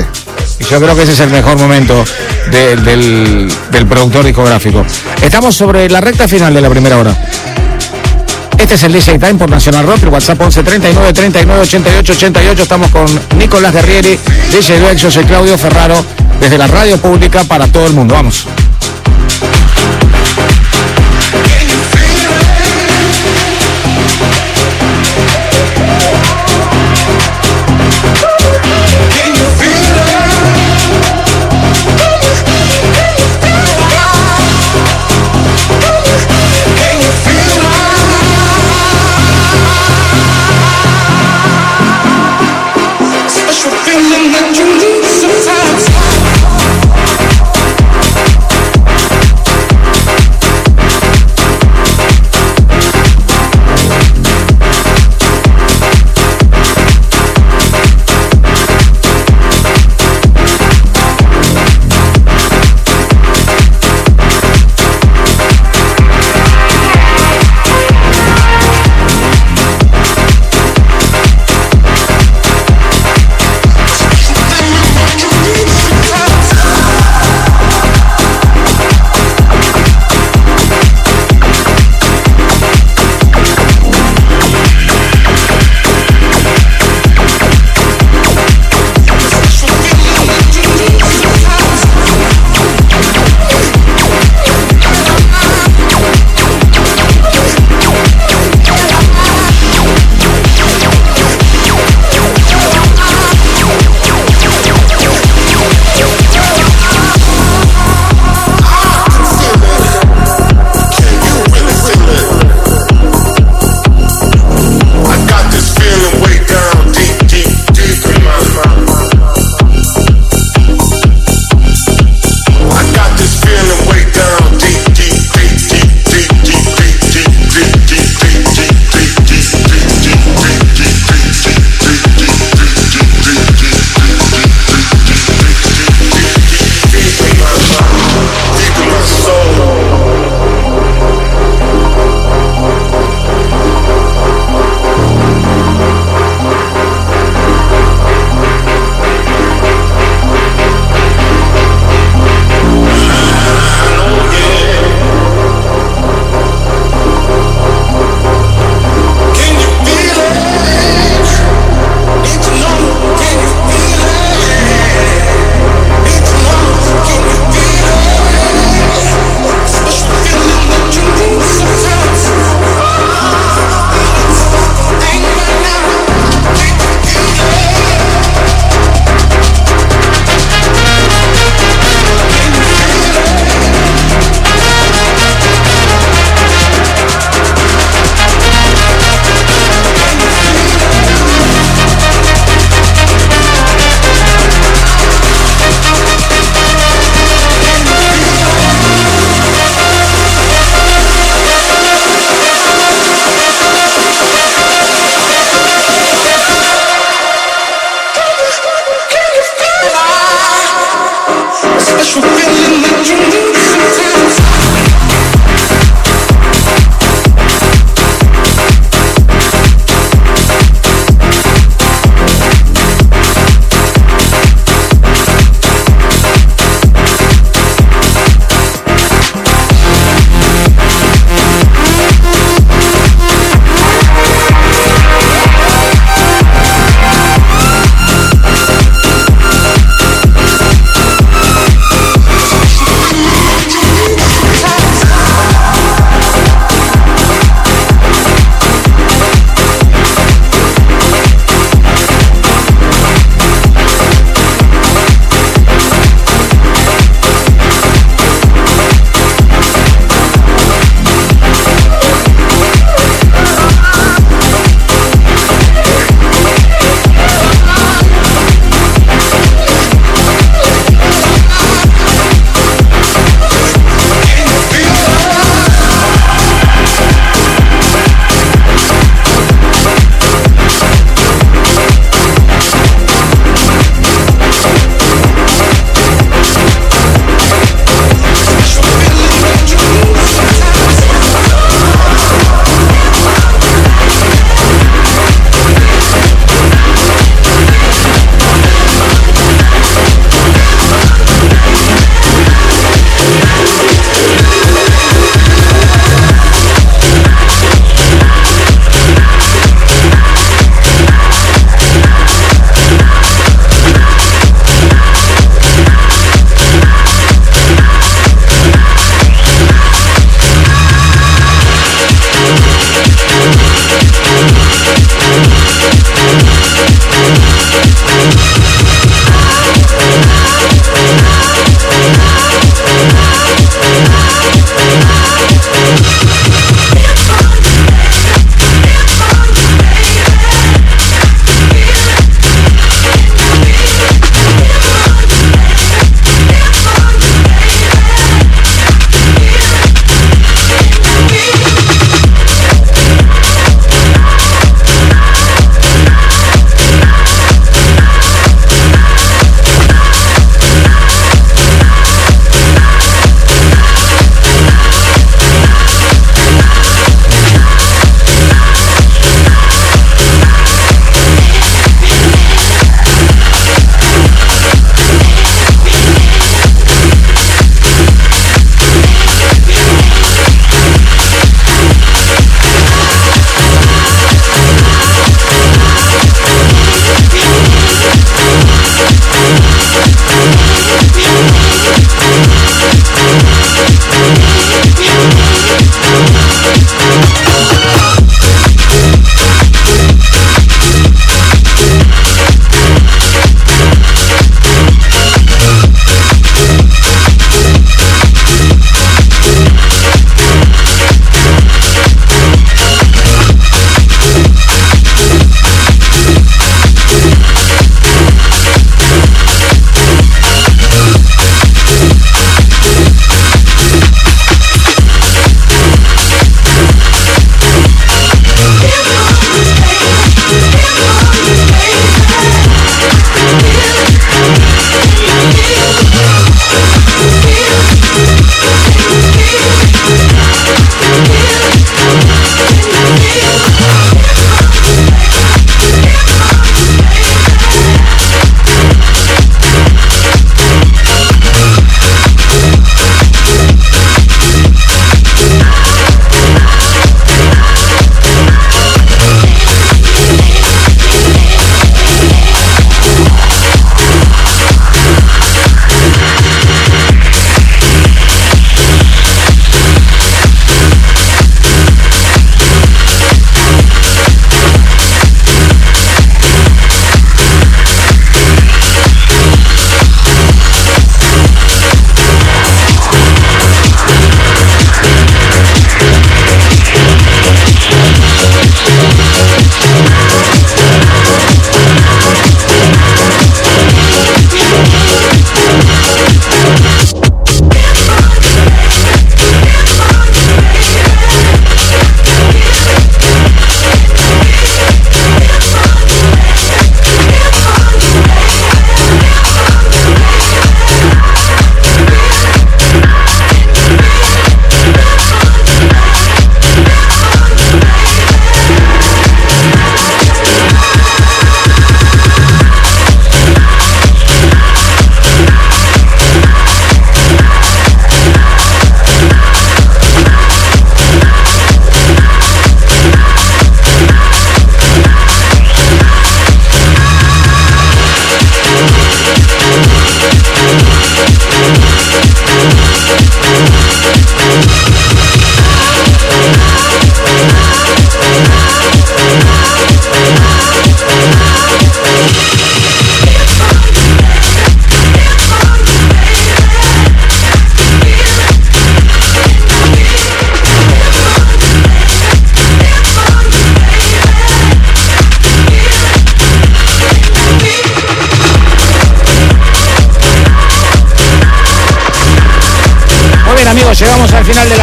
Y yo creo que ese es el mejor momento de- del, del productor discográfico. Estamos sobre la recta final de la primera hora. Este es el DJ Time por Nacional Rock, el WhatsApp 11 39 39 88 88. Estamos con Nicolás Guerrieri, DJ Dweck, yo soy Claudio Ferraro, desde la radio pública para todo el mundo. Vamos.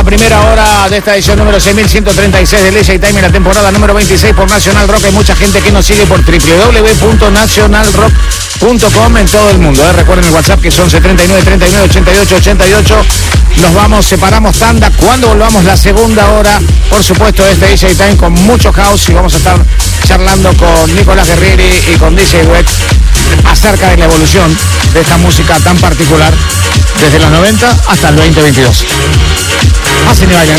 Primera hora de esta edición número 6136 de Leisure Time en la temporada número 26 por National Rock. Hay mucha gente que nos sigue por www.nationalrock.com en todo el mundo. ¿eh? Recuerden el WhatsApp que son 79 39 88 88. Nos vamos, separamos tanda. Cuando volvamos la segunda hora, por supuesto, de este DJ Time con mucho house y vamos a estar charlando con Nicolás Guerrieri y con DJ Weck acerca de la evolución de esta música tan particular desde los 90 hasta el 2022. Pasen y vayan.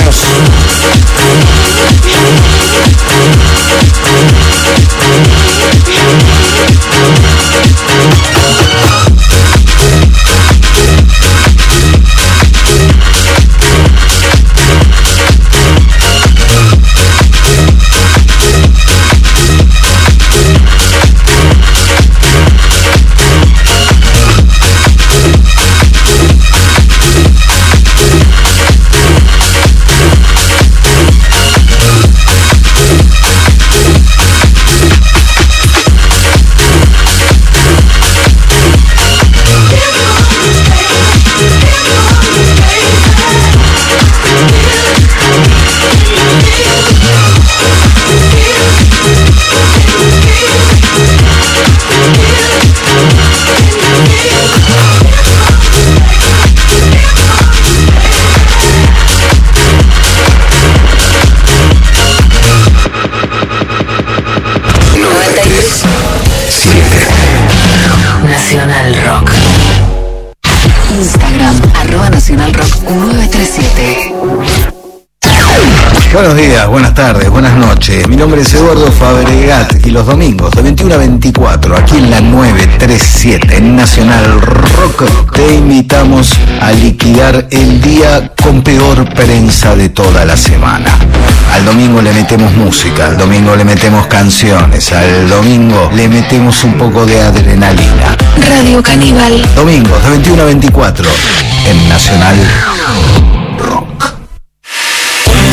Buenos días, buenas tardes, buenas noches. Mi nombre es Eduardo Fabregat y los domingos de 21 a 24 aquí en la 937 en Nacional Rock te invitamos a liquidar el día con peor prensa de toda la semana. Al domingo le metemos música, al domingo le metemos canciones, al domingo le metemos un poco de adrenalina. Radio Caníbal. Domingos de 21 a 24 en Nacional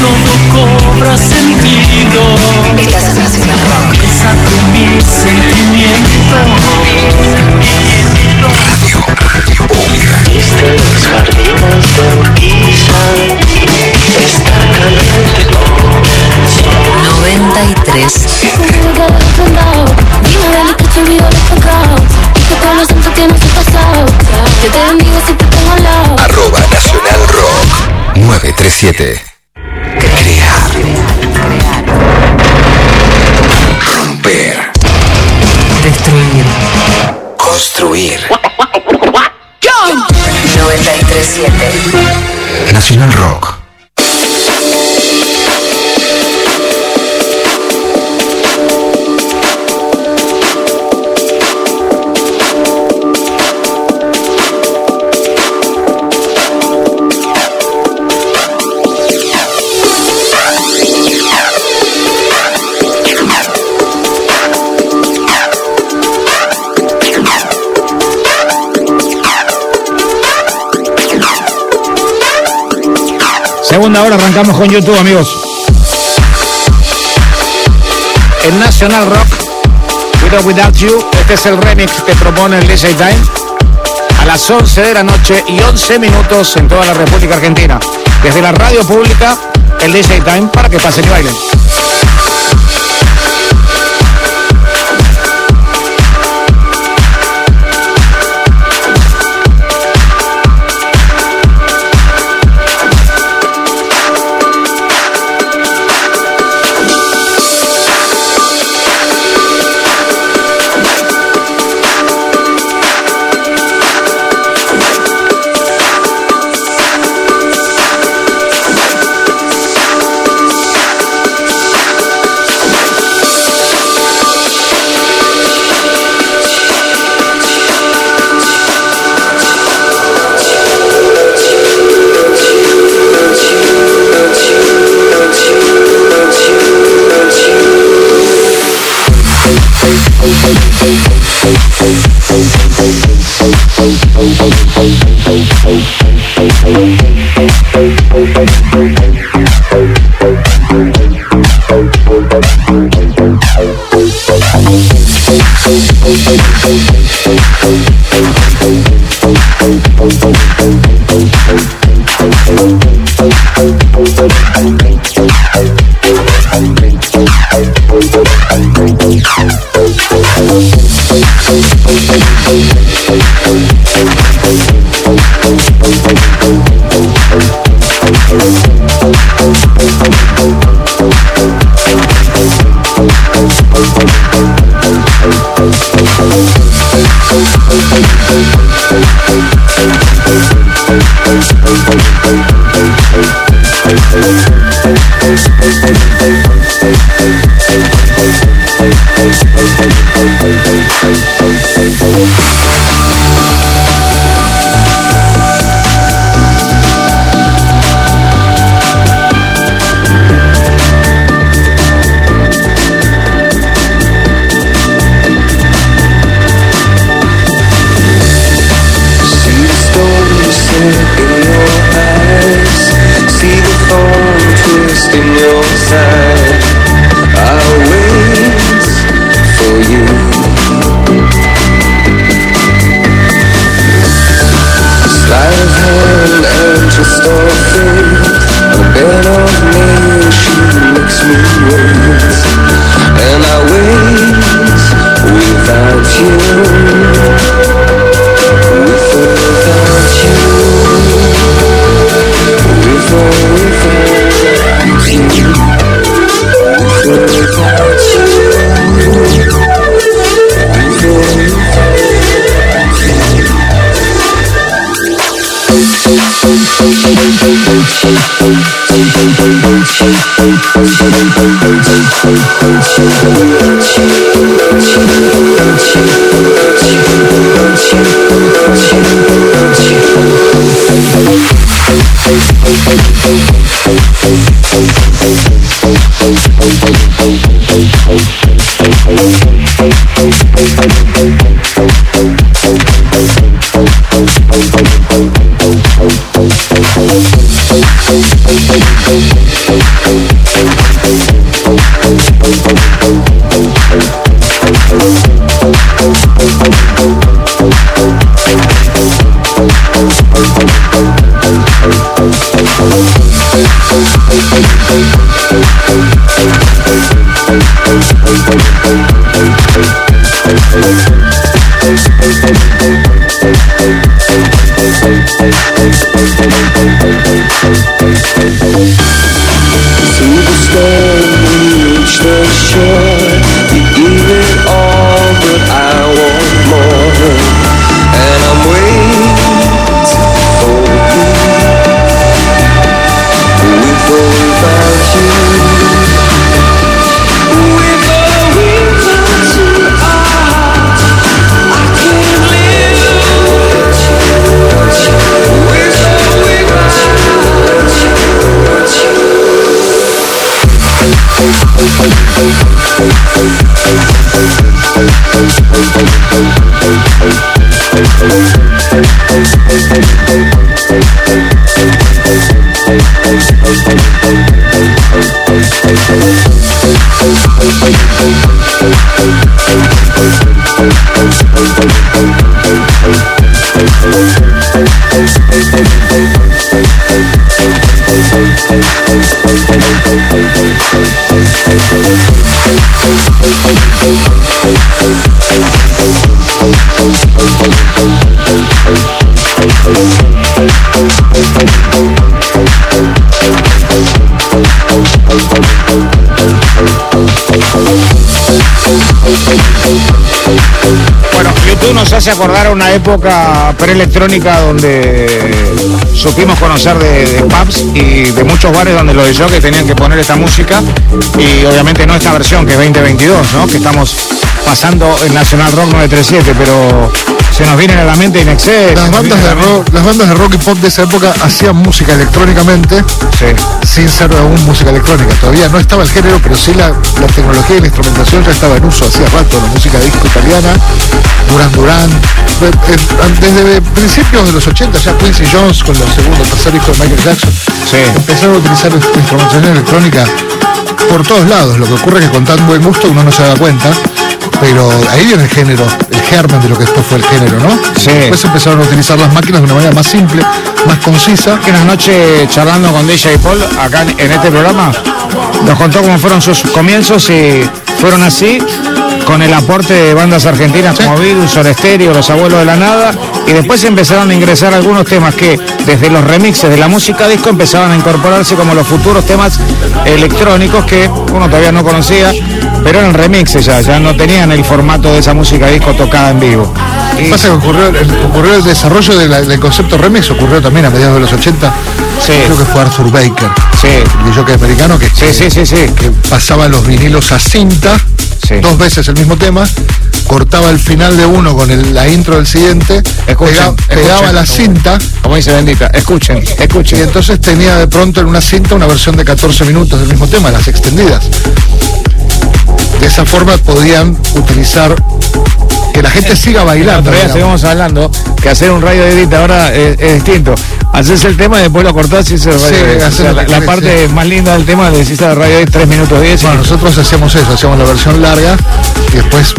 Todo cobra sentido. Estás en Nacional Rock. Pensando en mis sentimientos. Viste los jardines de Urquiza. Está caliente como el sol. 93. Arroba Nacional Rock 937. Crear. Romper. Destruir. Construir. 937. Nacional Rock. Segunda hora arrancamos con YouTube, amigos. En National Rock, With or Without You, este es el remix que propone el DJ Time a las 11 de la noche y 11 minutos en toda la República Argentina. Desde la radio pública, el DJ Time para que pasen y bailen. face, face, face. Hace acordar a una época preelectrónica donde supimos conocer de, de pubs y de muchos bares donde los de que tenían que poner esta música y obviamente no esta versión que es 2022, ¿no? Que estamos pasando en Nacional Rock 937, pero se nos vienen a la mente Inexcess. Las bandas, de rock, las bandas de rock y pop de esa época hacían música electrónicamente sin ser aún música electrónica. Todavía no estaba el género, pero sí la, la tecnología y la instrumentación ya estaba en uso hacía rato. La música disco italiana, Duran Duran. eh, Desde principios de los 80 ya Quincy Jones con el segundo tercer disco de Michael Jackson empezaron a utilizar instrumentación electrónica por todos lados. Lo que ocurre es que con tan buen gusto uno no se da cuenta. Pero ahí viene el género, el germen de lo que después fue el género, ¿no? Sí. Después empezaron a utilizar las máquinas de una manera más simple, más concisa. Que una noche charlando con DJ Paul acá en, este programa nos contó cómo fueron sus comienzos y fueron así con el aporte de bandas argentinas como Virus, Stereo, Los Abuelos de la Nada y después empezaron a ingresar algunos temas que desde los remixes de la música disco empezaban a incorporarse como los futuros temas electrónicos que uno todavía no conocía pero eran remixes ya, ya no tenían el formato de esa música disco tocada en vivo. Y- Pasa que ocurrió el, ocurrió el desarrollo de la- del concepto remix, ocurrió también a mediados de los 80. Sí. Creo que fue Arthur Baker, sí, el jockey americano que, sí, sí, sí, sí. que pasaba los vinilos a cinta, dos veces el mismo tema, cortaba el final de uno con el- la intro del siguiente, Escuchen, pega- pegaba la cinta Como dice Bendita, escuchen, y escuchen. entonces tenía de pronto en una cinta una versión de 14 minutos del mismo tema, las extendidas. De esa forma podían utilizar que la gente siga bailando. Digamos. seguimos hablando que hacer un radio de edit ahora es, es distinto. Haces el tema y después lo cortás y radio Sí. O sea, la, parte más linda del tema le decís a la radio edit 3 minutos 10. y- Bueno, nosotros hacíamos eso, hacíamos la versión larga y después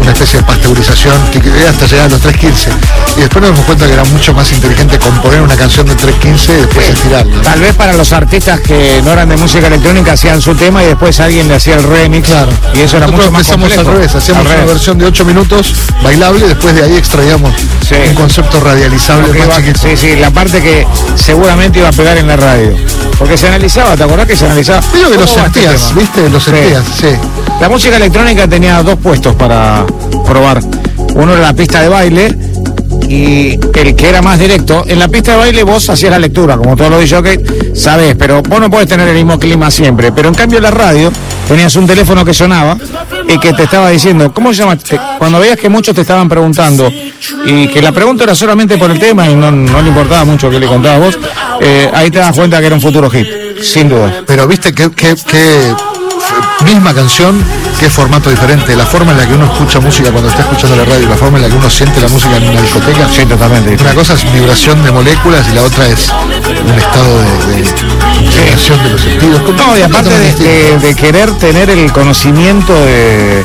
una especie de pasteurización que hasta llegar a los 3.15. Y después nos dimos cuenta que era mucho más inteligente componer una canción de 3.15 y después estirarla. ¿no? Tal vez para los artistas que no eran de música electrónica hacían su tema y después alguien le hacía el remix. Claro. Y eso era Nosotros mucho más complejo. al revés, hacíamos Al una versión de 8 minutos bailable y después de ahí extraíamos Sí. un concepto radializable más iba- chiquito. sí, sí, la parte que seguramente iba a pegar en la radio. Porque se analizaba, ¿te acordás que se analizaba? Digo que lo ¿Cómo va este sentías? ¿viste? Lo Sí. sentías, sí. La música electrónica tenía dos puestos para probar. Uno era la pista de baile y el que era más directo. En la pista de baile vos hacías la lectura, como todos los DJs, sabes, pero vos no podés tener el mismo clima siempre. Pero en cambio en la radio tenías un teléfono que sonaba y que te estaba diciendo, ¿cómo se llama? Cuando veías que muchos te estaban preguntando y que la pregunta era solamente por el tema y no, no le importaba mucho que le contabas vos, eh, ahí te das cuenta que era un futuro hit, sin duda. Pero viste que, que, que misma canción, qué formato diferente. La forma en la que uno escucha música cuando está escuchando la radio, la forma en la que uno siente la música en una discoteca. Sí, totalmente. Una cosa es vibración de moléculas y la otra es un estado de, de vibración de los sentidos. No, y aparte de, de- de querer tener el conocimiento de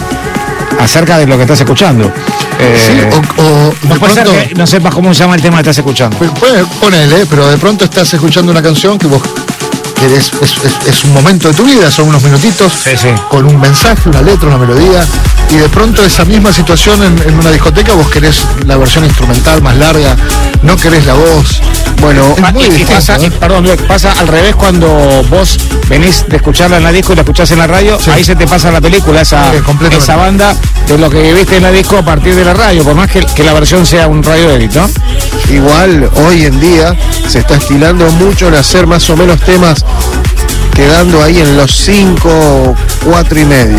acerca de lo que estás escuchando. Eh, Sí, o, o no de puede ser pronto, que no sepas cómo se llama el tema que estás escuchando. pues, puede- ponele, pero de pronto estás escuchando una canción que vos es, es- es un momento de tu vida, son unos minutitos, Sí, sí. con un mensaje, una letra, una melodía, y de pronto esa misma situación en, en una discoteca vos querés la versión instrumental más larga, no querés la voz. Bueno, Es Ah, muy y- distinto, pasa, ¿eh? y, perdón, pasa al revés cuando vos venís de escucharla en la disco y la escuchás en la radio, Sí. ahí se te pasa la película, esa, esa banda de lo que viviste en la disco a partir de la radio, por más que, que la versión sea un radio edit, ¿no? Igual hoy en día se está estilando mucho en hacer más o menos temas quedando ahí en los 5, 4 y medio.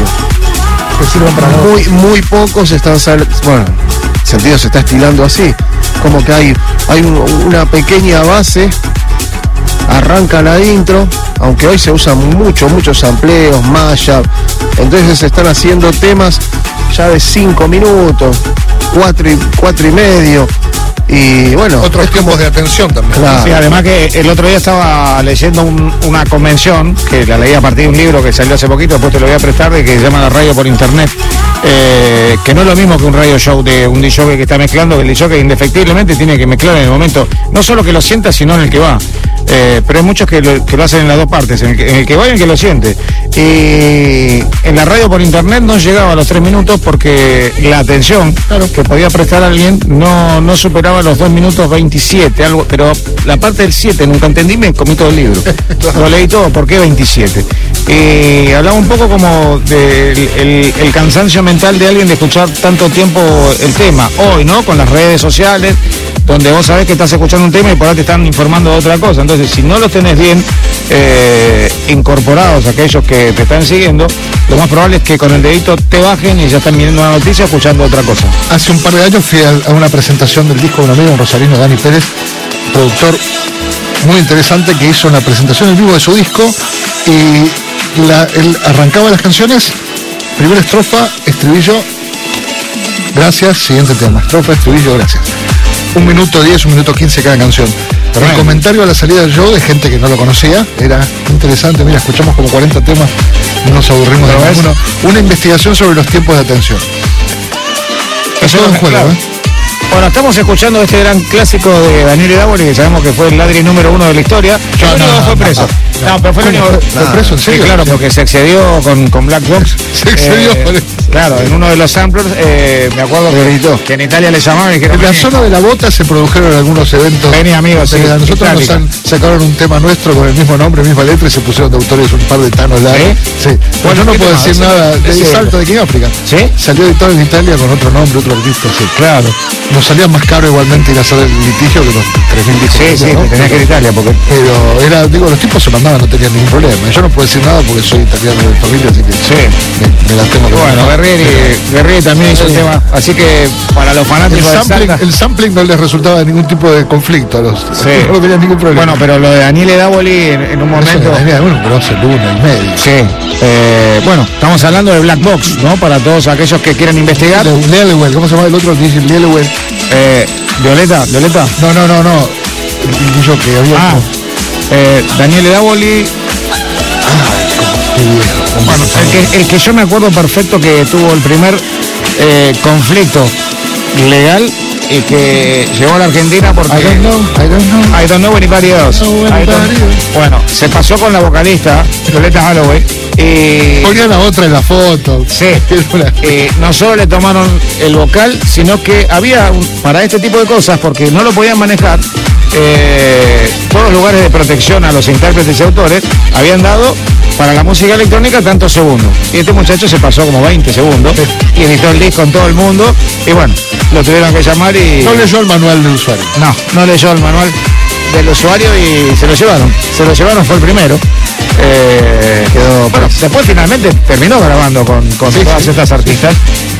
que para. Muy, muy pocos están sal- bueno, sentido se está estilando así. Como que hay, hay un- una pequeña base, arranca la intro, aunque hoy se usan mucho, muchos sampleos, mashup. Entonces se están haciendo temas ya de 5 minutos, 4 y, cuatro y medio. Y bueno, Otros como- tiempos de atención también. Claro. Sí, además que el otro día estaba leyendo un- una convención, que la leí a partir de un libro que salió hace poquito, después te lo voy a prestar, de que se llama la radio por internet, eh, que no es lo mismo que un radio show de un DJ que está mezclando, que el DJ que indefectiblemente tiene que mezclar en el momento, no solo que lo sienta, sino en el que va. Eh, pero hay muchos que lo, que lo hacen en las dos partes, en el, que, en el que va y en el que lo siente. Y en la radio por internet no llegaba a los tres minutos porque la atención que podía prestar alguien no, no superaba los dos minutos 27, algo, pero la parte del 7 nunca entendí, me comí todo el libro. Lo leí todo, ¿por qué 27? Y hablaba un poco como del el, el cansancio mental de alguien de escuchar tanto tiempo el tema. Hoy, ¿no? Con las redes sociales, donde vos sabés que estás escuchando un tema y por ahí te están informando de otra cosa. Entonces, si no los tenés bien eh, incorporados, aquellos que te están siguiendo, lo más probable es que con el dedito te bajen y ya están viendo una noticia escuchando otra cosa. Hace un par de años fui a, a una presentación del disco de un amigo, un rosarino, Dani Pérez, productor muy interesante que hizo una presentación en vivo de su disco y la- él arrancaba las canciones, primera estrofa, estribillo, gracias, siguiente tema, estrofa, estribillo, gracias. Un minuto 10, un minuto 15 cada canción. El Tremendo. comentario a la salida del show de gente que no lo conocía era interesante. Mira, escuchamos como 40 temas, no nos aburrimos de ninguno. Una investigación sobre los tiempos de atención. Es todo un juego, claro. ¿eh? Bueno, estamos escuchando este gran clásico de Daniel Idávoli, que sabemos que fue el ladri número uno de la historia. No, El único no, que fue no, preso. no, No, pero fue el ¿Cómo único. fue? ¿Fue preso en Sí, serio? claro, porque se excedió con, con Black Box. Se excedió Eh, eso. Claro, en uno de los samplers, eh, me acuerdo que, que en Italia le llamaban y dijeron, En la "Vení". zona de la bota se produjeron algunos eventos. Vení, amigo, sí, a nosotros nos han, sacaron un tema nuestro con el mismo nombre, misma letra y se pusieron de autores un par de tanos largos. Sí. Bueno, yo no ¿qué puedo decir nada de Salto de África. ¿Sí? Salió editado en Italia con otro nombre, otro artista. Sí. Claro. Nos salía más caro igualmente ir a hacer el litigio que los 3.000 discos. Sí, sí, hacía, ¿no? te tenías que ir a Italia porque Pero era, digo, los tipos se mandaban, no tenían ningún problema. Yo no puedo decir nada porque soy italiano de familia, así que Sí. me, me las tengo que Bueno, Guerrieri, Guerrieri también hizo el Sí. tema. Así que para los el fanáticos de sampling, Salta. el sampling no les resultaba de ningún tipo de conflicto a los. Sí. No tenían ningún problema. Bueno, pero lo de Daniele Davoli en, en un momento. bueno, pero hace luna y medio. Sí. eh, bueno, estamos hablando de Black Box, ¿no? Para todos aquellos que quieren investigar. Le- Lelewell, ¿cómo se llama el otro? Dice Lelewell. Eh, Violeta, Violeta. No, no, no, no. El que había. Ah, eh, Daniele Davoli. Qué viejo. Bueno, el que, el que yo me acuerdo perfecto que tuvo el primer eh, conflicto legal y que llegó a la Argentina porque. I don't know, I don't know. I don't know anybody else. know I don't- anybody else. Bueno, se pasó con la vocalista, Violeta Holloway, y Ponían a otra en la foto. Sí. Eh, no solo le tomaron el vocal, sino que había un- para este tipo de cosas, porque no lo podían manejar, eh, todos los lugares de protección a los intérpretes y autores habían dado para la música electrónica tantos segundos. Y este muchacho se pasó como 20 segundos y editó el disco en todo el mundo. Y bueno, lo tuvieron que llamar y. No leyó el manual del usuario. No, no leyó el manual del usuario y se lo llevaron. Se lo llevaron, fue el primero. Eh, Quedó- bueno, después finalmente terminó grabando con, con Sí, todas sí. estas artistas.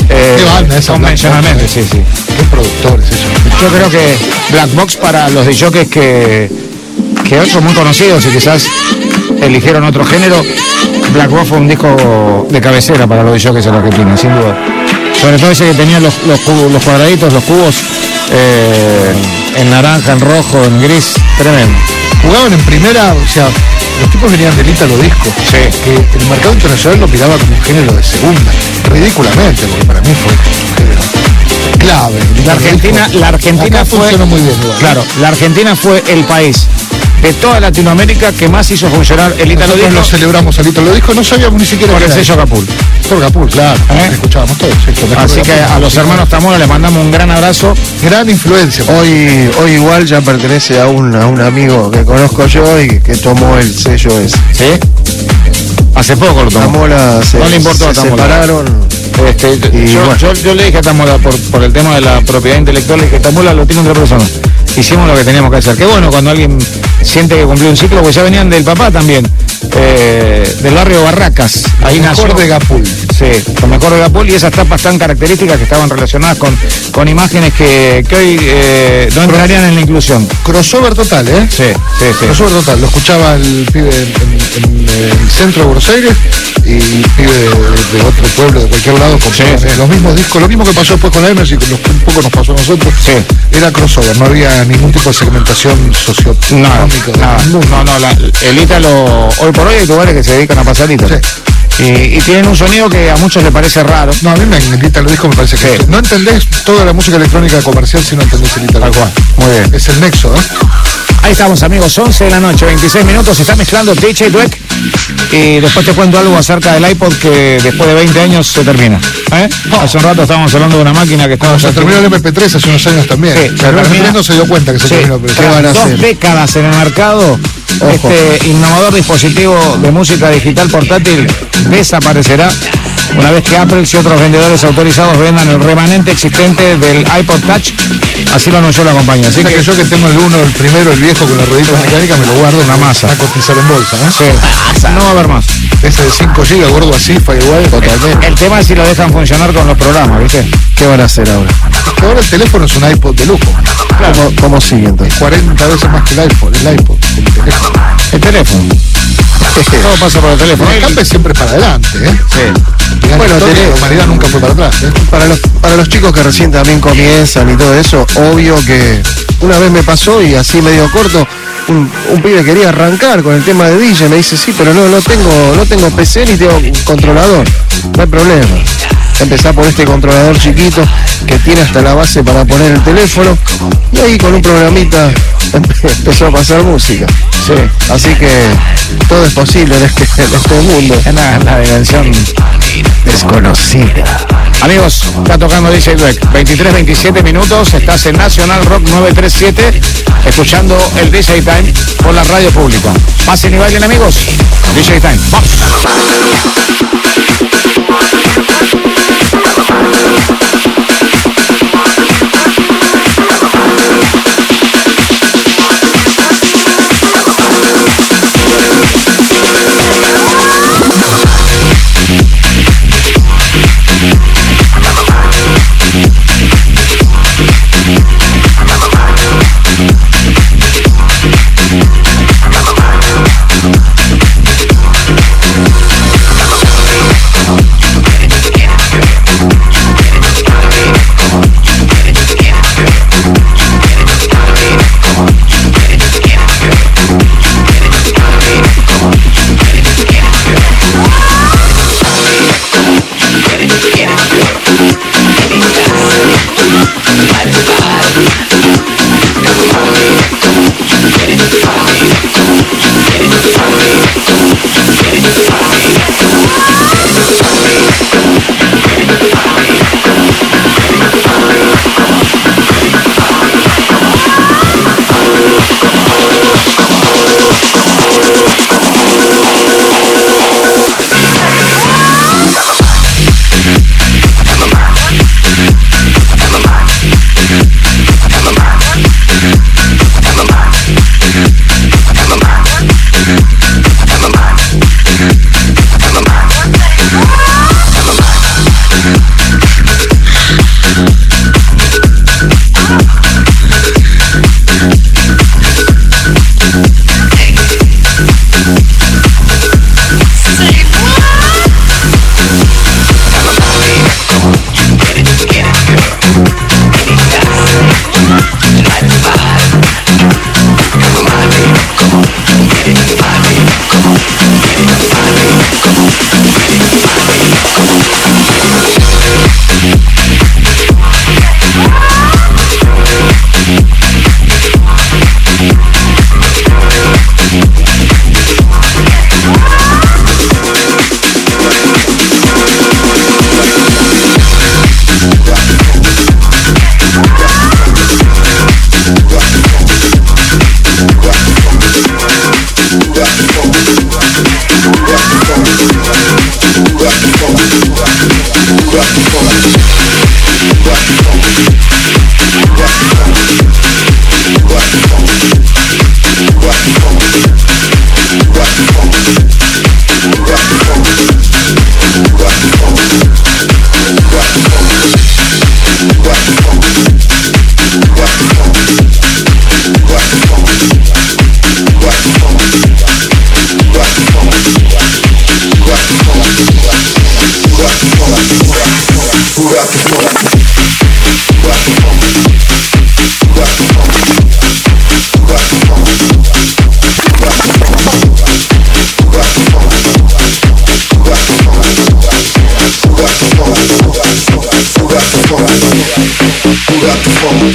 eh, Qué banda esa, Convencionalmente, sí, sí. Qué productores eso. Yo creo que Black Box para los de jockeys que, que hoy son muy conocidos y quizás eligieron otro género, Black Box fue un disco de cabecera para los de jockeys en Argentina, sin duda. Sobre todo ese que tenía los, los, cubos- los cuadraditos, los cubos eh, en naranja, en rojo, en gris, tremendo. Jugaban en primera, o sea, los tipos venían del Ítalo Disco. Sí. Que el mercado internacional lo miraba como un género de segunda. Ridículamente, porque para mí fue un género clave. La Argentina, la Argentina Acá fue. funcionó muy bien. igual. Claro, la Argentina fue el país de toda Latinoamérica que más hizo funcionar el Italo Nosotros lo Disco celebramos al Ítalo Disco, no sabíamos ni siquiera por el sello. Capul. Por Capul, claro. ¿Eh? Escuchábamos todos. Así que a los hermanos Tamora les mandamos un gran abrazo. Gran influencia. Hoy, hoy igual ya pertenece a un, a un amigo que conozco yo y que tomó el sello ese. ¿Sí? Hace poco lo tomó. Tamola se, No le importó a se Tamola. separaron. Este, Y yo, bueno. yo- yo le dije a Tamola por, por el tema de la propiedad intelectual, le dije, Tamola lo tiene otra persona. Hicimos lo que teníamos que hacer. Qué bueno cuando alguien siente que cumplió un ciclo, porque ya venían del papá también, eh, del barrio Barracas. Ahí nació. de Capul. Sí, lo mejor de Gapul y esas tapas tan características que estaban relacionadas con, con imágenes que, que hoy eh, no entrarían en la inclusión. Crossover total, ¿eh? Sí, sí, sí. Crossover total. Lo escuchaba el pibe en, en- en el centro de Buenos Aires y el pibe de, de otro pueblo, de cualquier lado, con Sí, sí. los mismos discos. Lo mismo que pasó después con Emerson y que un poco nos pasó a nosotros. Sí. Era crossover, no había ningún tipo de segmentación socioeconómica. nada. ninguno. No, no, la- el Ítalo, hoy por hoy hay lugares que se dedican a pasar. Y, y tienen un sonido que a muchos les parece raro. No, a mí me el Ítalo Disco me parece que Sí. no entendés toda la música electrónica comercial si no entendés el Ítalo. Tal cual. Muy bien. Es el nexo, ¿eh? Ahí estamos amigos, 11 de la noche, 26 minutos, se está mezclando DJ Dweck y después te cuento algo acerca del iPod que después de 20 años se termina. ¿eh? Hace un rato estábamos hablando de una máquina que estaba... Se terminó el MP3 hace unos años también. Sí, termina- MP3 no se dio cuenta que se Sí, terminó. Pero ¿qué van a dos hacer? décadas en el mercado, este innovador dispositivo de música digital portátil desaparecerá una vez que Apple y otros vendedores autorizados vendan el remanente existente del iPod Touch. Así lo anunció la compañía. Así que que yo que tengo el uno, el primero, el viejo con la ruedita mecánica, me lo guardo en la masa. A cotizar en bolsa, ¿no? sí, no va a haber más. Ese de 5 GB, gordo así, fue igual, totalmente. El tema es si lo dejan funcionar con los programas, ¿viste? ¿Qué van a hacer ahora? Que ahora el teléfono es un iPod de lujo. ¿Cómo, cómo sigue entonces? 40 veces más que el iPhone, el iPod, el teléfono. El teléfono. Todo pasa por el teléfono. El escape siempre para adelante, ¿eh? Sí. Bueno, Bueno, tenés- la humanidad nunca fue para atrás, ¿eh? Para los, para los chicos que recién también comienzan y todo eso, obvio que una vez me pasó y así medio corto, un, pibe quería arrancar con el tema de DJ, me dice, sí, pero no, no tengo, no tengo PC ni tengo controlador, no hay problema. Empezar por este controlador chiquito que tiene hasta la base para poner el teléfono y ahí con un programita empe- empezó a pasar música. Sí. Así que todo es posible en este, en este mundo. La, la dimensión Desconocida. Amigos, está tocando DJ Dweck. 23, 27 minutos. Estás en Nacional Rock 937, escuchando el DJ Time por la radio pública. Pasen y bailen, amigos. DJ Time. Vamos. Rock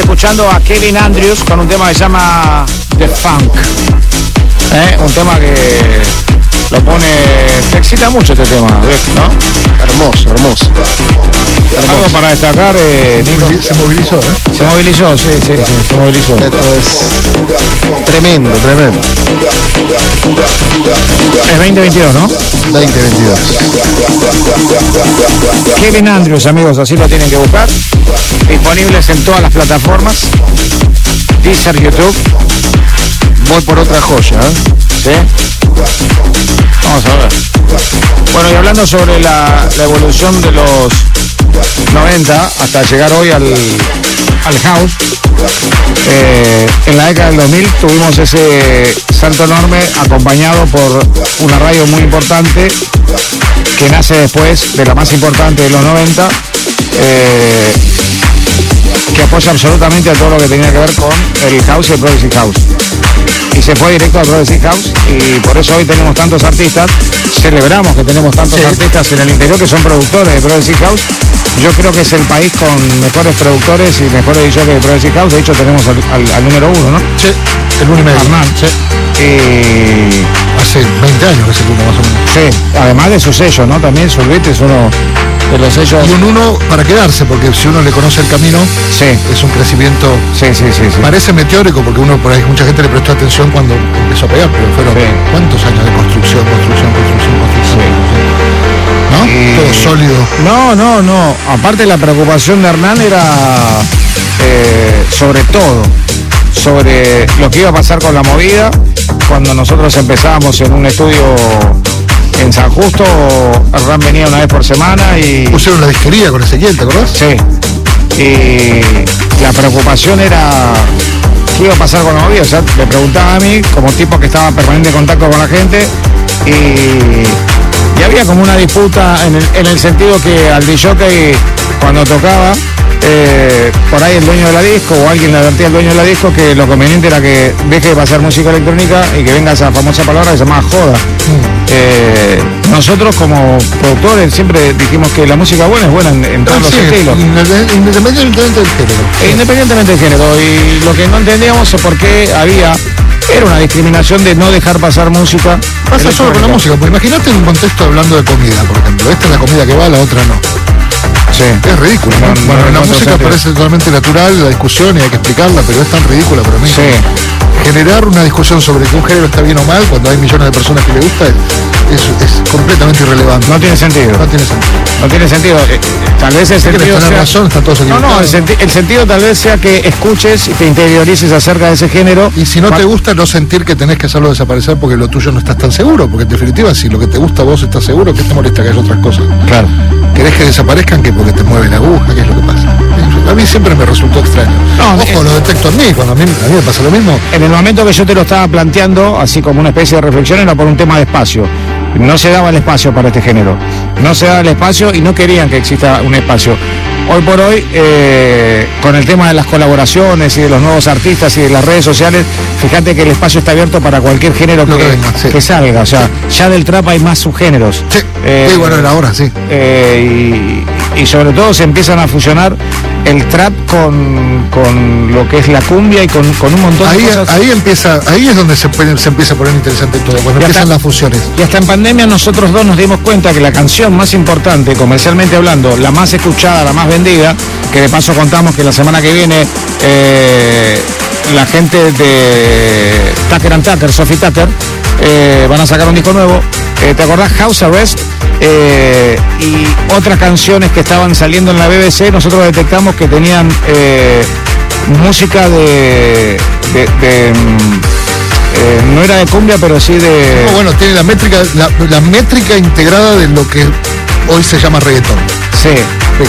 escuchando a Kevin Andrews con un tema que se llama The Funk. ¿Eh? Un tema que lo pone... Te excita mucho este tema. ¿no? Hermoso, hermoso. Algo para destacar, eh, Nico? Se movilizó, ¿eh? Se movilizó, sí, sí, sí, se movilizó. Esto es tremendo, tremendo. Es 2022, ¿no? 2022. Kevin Andrews, amigos, así lo tienen que buscar. Disponibles en todas las plataformas. Deezer, YouTube. Voy por otra joya, ¿eh? ¿Sí? Vamos a ver. Bueno, y hablando sobre la, evolución de los 90 hasta llegar hoy al, al house, eh, en la década del 2000 tuvimos ese salto enorme acompañado por una radio muy importante que nace después de la más importante de los 90. eh, que apoya absolutamente a todo lo que tenía que ver con el house y el progressive house. Y se fue directo al progressive house y por eso hoy tenemos tantos artistas, celebramos que tenemos tantos artistas en el interior que son productores de progressive house. Yo creo que es el país con mejores productores y mejores DJs de progressive house, de hecho tenemos al, al- al número uno, ¿no? Sí, el uno y medio. Hernán. Sí. Y Hace 20 años que el uno más o menos. sí, además de su sello, ¿no? También Solvit es uno de los sellos. Y un uno para quedarse, porque si uno le conoce el camino, Sí, es un crecimiento. sí, sí, sí. sí. Parece meteórico, porque uno por ahí, mucha gente le prestó atención cuando empezó a pegar, pero fueron Sí. cuántos años de construcción, construcción, construcción, construcción. ¿No? Y- Todo sólido. No, no, no. Aparte la preocupación de Hernán era eh, sobre todo, sobre lo que iba a pasar con la movida. Cuando nosotros empezábamos en un estudio en San Justo, Hernán venía una vez por semana y... Pusieron la disquería con Ezequiel, ¿te acordás? Sí. Y la preocupación era qué iba a pasar con la movida. O sea, le preguntaba a mí, como tipo que estaba en permanente contacto con la gente, y, y había como una disputa en el, en el sentido que al DJ cuando tocaba, eh, por ahí el dueño de la disco o alguien le advertía al dueño de la disco que lo conveniente era que deje de pasar música electrónica y que venga esa famosa palabra que se llama joda. Eh, nosotros como productores siempre dijimos que la música buena es buena en, en todos Ah, los sí, estilos. inde- Independientemente del género. E Independientemente del género, y lo que no entendíamos es por qué había, era una discriminación de no dejar pasar música. Pasa solo con la música, porque imagínate en un contexto hablando de comida, por ejemplo. Esta es la comida que va, la otra no. Sí. Es ridículo, ¿no? No, no, bueno, no la música sentido. parece totalmente natural, la discusión y hay que explicarla, pero es tan ridícula para mí. Sí. Generar una discusión sobre que un género está bien o mal cuando hay millones de personas que le gusta es, completamente irrelevante. No tiene sentido. No tiene sentido. No tiene sentido. Eh, eh, tal vez el Si sentido sea... razón, están todos No, no, el, equivocados. senti- el sentido tal vez sea que escuches y te interiorices acerca de ese género. Y si no te gusta, no sentir que tenés que hacerlo desaparecer porque lo tuyo no estás tan seguro, porque en definitiva, si lo que te gusta a vos estás seguro, ¿qué te molesta que haya otras cosas? Claro. ¿Querés que desaparezcan? que Porque te mueve la aguja, ¿qué es lo que pasa? A mí siempre me resultó extraño. No, Ojo, eh, lo detecto en mí, cuando a mí, a mí me pasa lo mismo. En el momento que yo te lo estaba planteando, así como una especie de reflexión, era por un tema de espacio. no se daba el espacio para este género. No se daba el espacio y no querían que exista un espacio. Hoy por hoy, eh, con el tema de las colaboraciones y de los nuevos artistas y de las redes sociales, fíjate que el espacio está abierto para cualquier género que, que venga, sí. que salga. O sea, ya del trap hay más subgéneros. Sí, Eh, sí, bueno, era ahora, sí. eh, y, y sobre todo se empiezan a fusionar el trap con, con lo que es la cumbia y con, con un montón Ahí, de cosas. ahí empieza, ahí es donde se, empieza a poner interesante todo, cuando empiezan las fusiones. Y hasta en pandemia nosotros dos nos dimos cuenta que la canción más importante, comercialmente hablando, la más escuchada, la más vendida, que de paso contamos que la semana que viene eh, la gente de Tucker and Tucker, Sophie Tucker, eh, van a sacar un disco nuevo. Eh, ¿Te acordás? House Arrest. Eh, y otras canciones que estaban saliendo en la BBC, nosotros detectamos que tenían eh, música de... de- de, mm, eh, no era de cumbia, pero sí de... No, bueno, tiene la métrica, la, la métrica integrada de lo que hoy se llama reggaetón, Sí,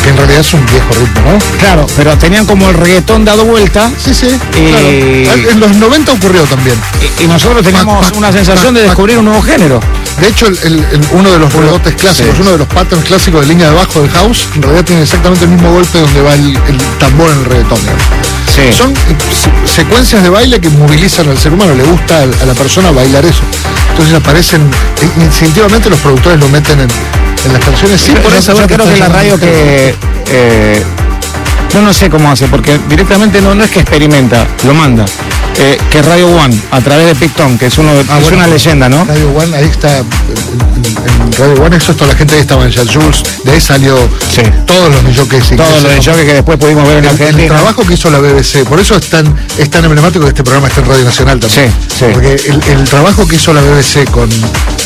que en realidad es un viejo ritmo, ¿no? claro, pero tenían como el reggaetón dado vuelta Sí, sí, Y- claro. En los 90 ocurrió también. y, y nosotros teníamos una sensación de descubrir un nuevo género. De hecho, el- el- el- uno de los rebotes clásicos, sí. uno de los patterns clásicos de línea de bajo del house, en realidad tiene exactamente el mismo golpe donde va el, tambor en el reggaetón. Sí. Son eh, se- secuencias de baile que movilizan al ser humano, le gusta a la persona bailar eso. Entonces aparecen, eh, instintivamente los productores lo meten en, en las canciones yo, saber yo creo está que la radio que eh, yo no sé cómo hace, porque directamente no, no es que experimenta, lo manda. Eh, que Radio One, a través de Picton, que es uno de- Ah, es bueno, una leyenda, ¿no? Radio One, ahí está, en, Radio One, eso toda la gente ahí estaba en Jules, de ahí salió Sí. todos los jockeys. Todo lo de ingleses. choque que después pudimos ver en el, el Argentina. trabajo que hizo la BBC, por eso es tan, es tan emblemático que este programa esté en Radio Nacional también. Sí, sí. Porque el, el trabajo que hizo la BBC con,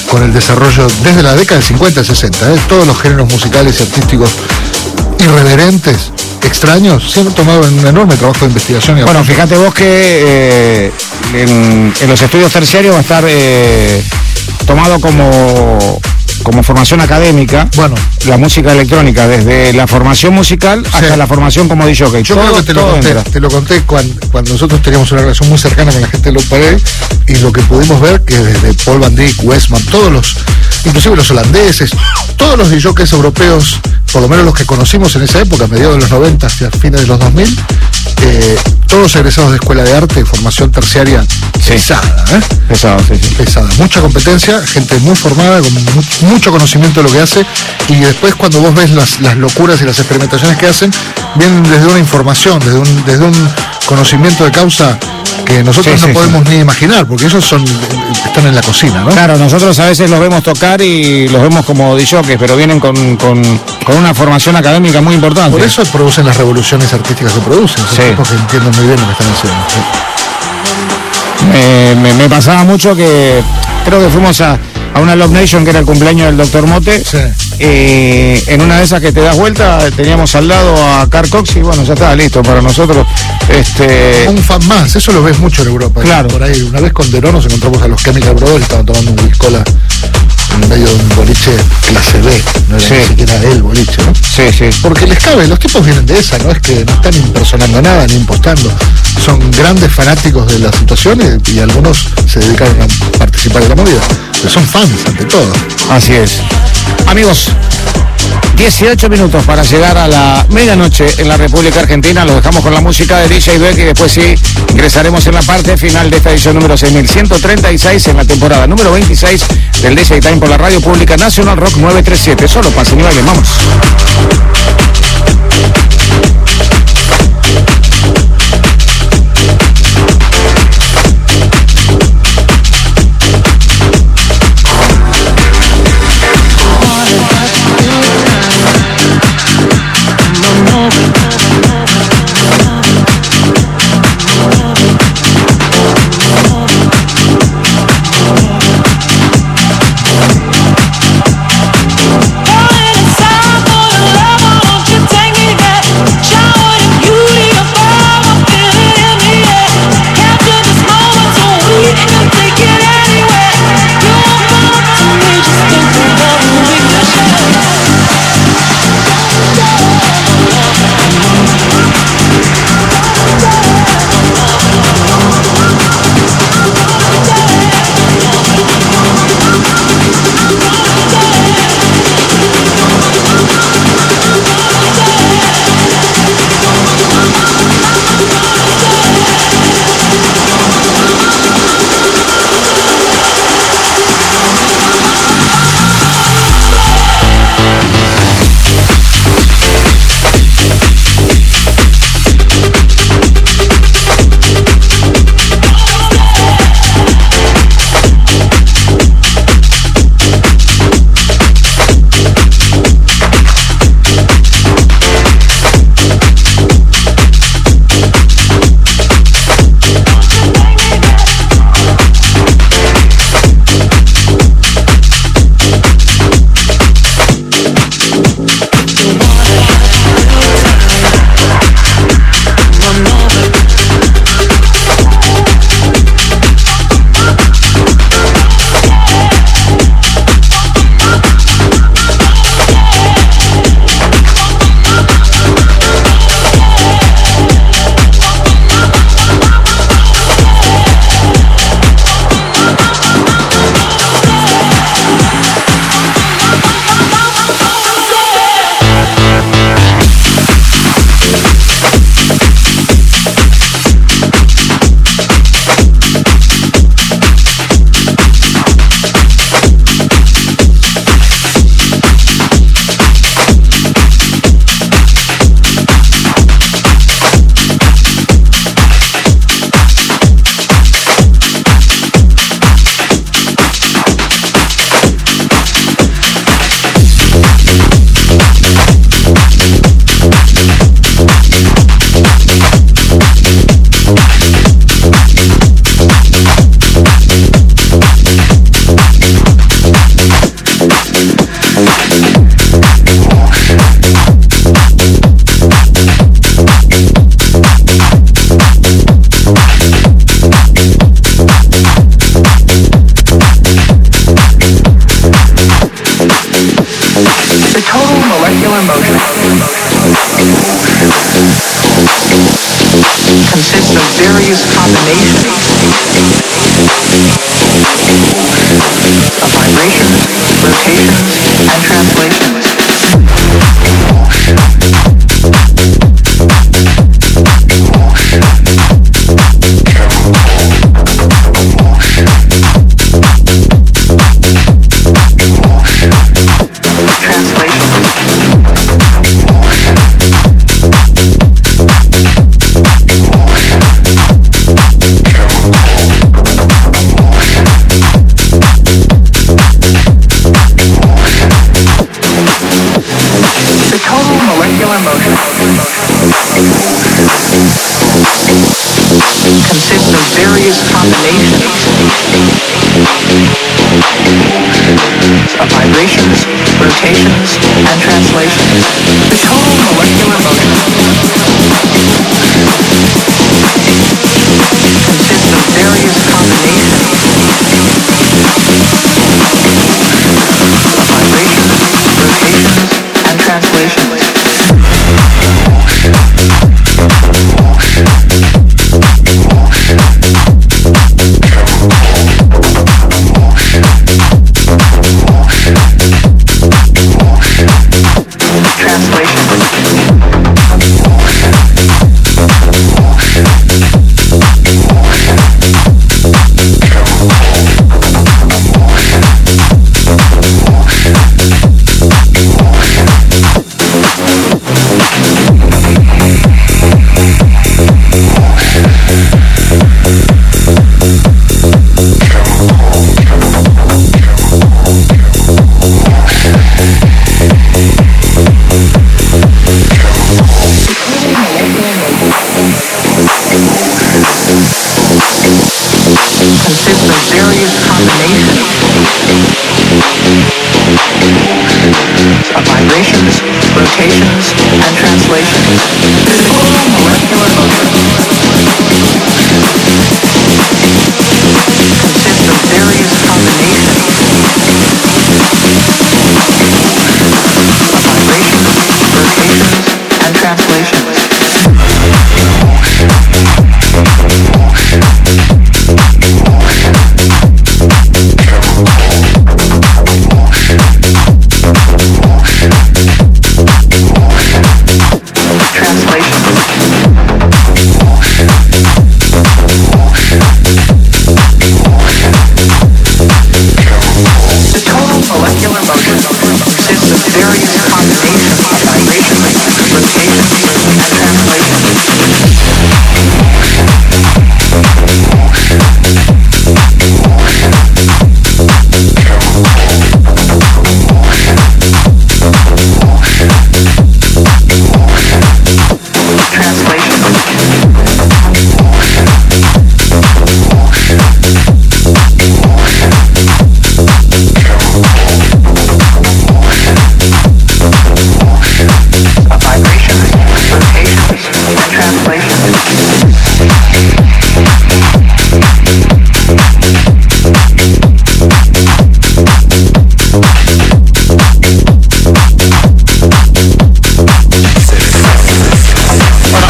con el desarrollo desde la década del 50 al 60, ¿eh? todos los géneros musicales y artísticos irreverentes, extraños, se han tomado un enorme trabajo de investigación y Bueno, apoyo. fíjate vos que eh, en, en los estudios terciarios va a estar eh, tomado como, como formación académica Bueno. la música electrónica, desde la formación musical hasta la formación como DJ. Yo creo que te lo conté, te lo conté cuando, cuando nosotros teníamos una relación muy cercana con la gente de Low Parade y lo que pudimos ver que desde Paul Van Dyck, Westman, todos los, inclusive los holandeses, todos los DJs europeos, por lo menos los que conocimos en esa época, a mediados de los 90 hacia fines de los 2000, eh, todos egresados de escuela de arte, formación terciaria pesada, ¿eh? Pesado, sí, sí. pesada, mucha competencia, gente muy formada, con mu- mucho conocimiento de lo que hace, y después cuando vos ves las, las locuras y las experimentaciones que hacen, vienen desde una información, desde un, desde un conocimiento de causa que nosotros Sí, no sí, podemos ni imaginar, porque ellos son están en la cocina, ¿no? Claro, nosotros a veces los vemos tocar y los vemos como DJs, pero vienen con, con, con una formación académica muy importante. Por eso producen las revoluciones artísticas que producen, son Sí. tipos que entienden muy bien lo que están haciendo. Eh, me, me pasaba mucho que creo que fuimos a, a una Love Nation que era el cumpleaños del Dr. Mote. Sí. Y en una de esas que te das vuelta teníamos al lado a Carl Cox y bueno, ya estaba listo para nosotros. Este, Un fan más, eso lo ves mucho en Europa. Claro. Por ahí, una vez con Derón nos encontramos a los Chemical Brothers, estaban tomando un whiskola en medio de un boliche clase B, no era Sí. ni siquiera el boliche, ¿no? sí, sí. Porque les cabe, los tipos vienen de esa, no es que no están impersonando nada ni impostando. Son grandes fanáticos de la situación y, y algunos se dedicaron a participar de la movida. Pero son fans ante todo. Así es. Amigos, 18 minutos para llegar a la medianoche en la República Argentina. Los dejamos con la música de DJ Beck y después sí ingresaremos en la parte final de esta edición número 6136 en la temporada número 26 del DJ Time por la Radio Pública Nacional Rock 937. Solo y bailen, vamos.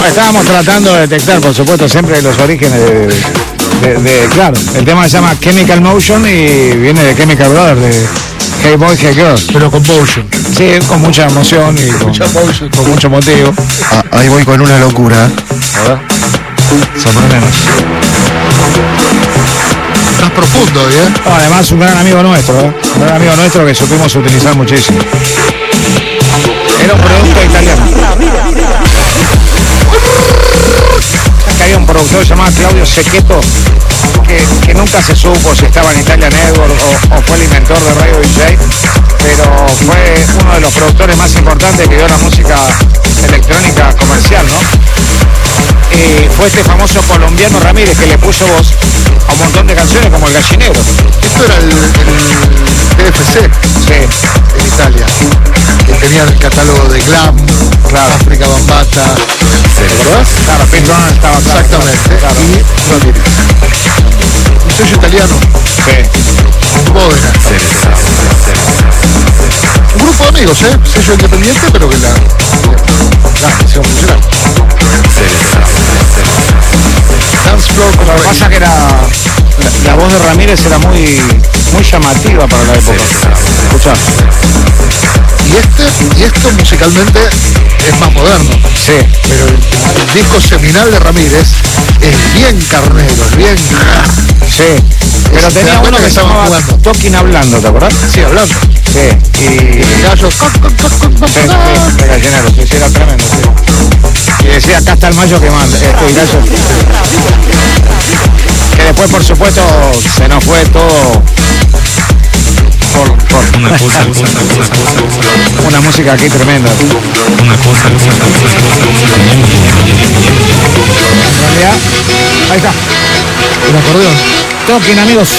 Bueno, estábamos tratando de detectar, por supuesto, siempre los orígenes de, de- de- Claro, el tema se llama Chemical Motion y viene de Chemical Brothers, de Hey Boy, Hey Girl. Pero con motion. Sí, con mucha emoción y con, con mucho motivo. Ah, ahí voy con una locura. A ver. Sorprendenos. Estás profundo, ¿eh? No, además, un gran amigo nuestro, ¿eh? Un gran amigo nuestro que supimos utilizar muchísimo. Era un producto italiano. Había un productor llamado Claudio Sequeto que, nunca se supo si estaba en Italia Network o, fue el inventor de Radio DJ, pero fue uno de los productores más importantes que dio la música electrónica comercial, ¿no? Y fue este famoso colombiano Ramírez que le puso voz a un montón de canciones como El Gallinero. Esto era TFC Sí, en Italia, que tenía el catálogo de Glam, África Bambata. ¿Te acordás? claro, Pete estaba claro, Exactamente. Claro, Y Ramírez. Un sello italiano, sí. Modena. Un grupo de amigos, ¿eh? Sello independiente, pero que la, la, hicieron funcionar. Dance Floor Lo que pasa que era la, la voz de Ramírez era muy muy llamativa para la época. Escuchá. Y este, y esto musicalmente es más moderno. Sí. Pero el, el disco seminal de Ramírez es bien carnero, es bien. Sí. Pero ¿Te tenía uno que que llamaba jugando? Talking Hablando, ¿te acordás? Sí, hablando. Sí. Y. El gallo. Sí, sí, era tremendo, sí. Y decía, acá está el mayo que manda, este gallo. Que después, por supuesto, se nos fue todo por, por Una cosa, cosa, cosa, cosa, cosa. una música aquí tremenda. Una cosa, cosa, cosa, cosa. En realidad, ahí está. El acordeón. Talking, amigos.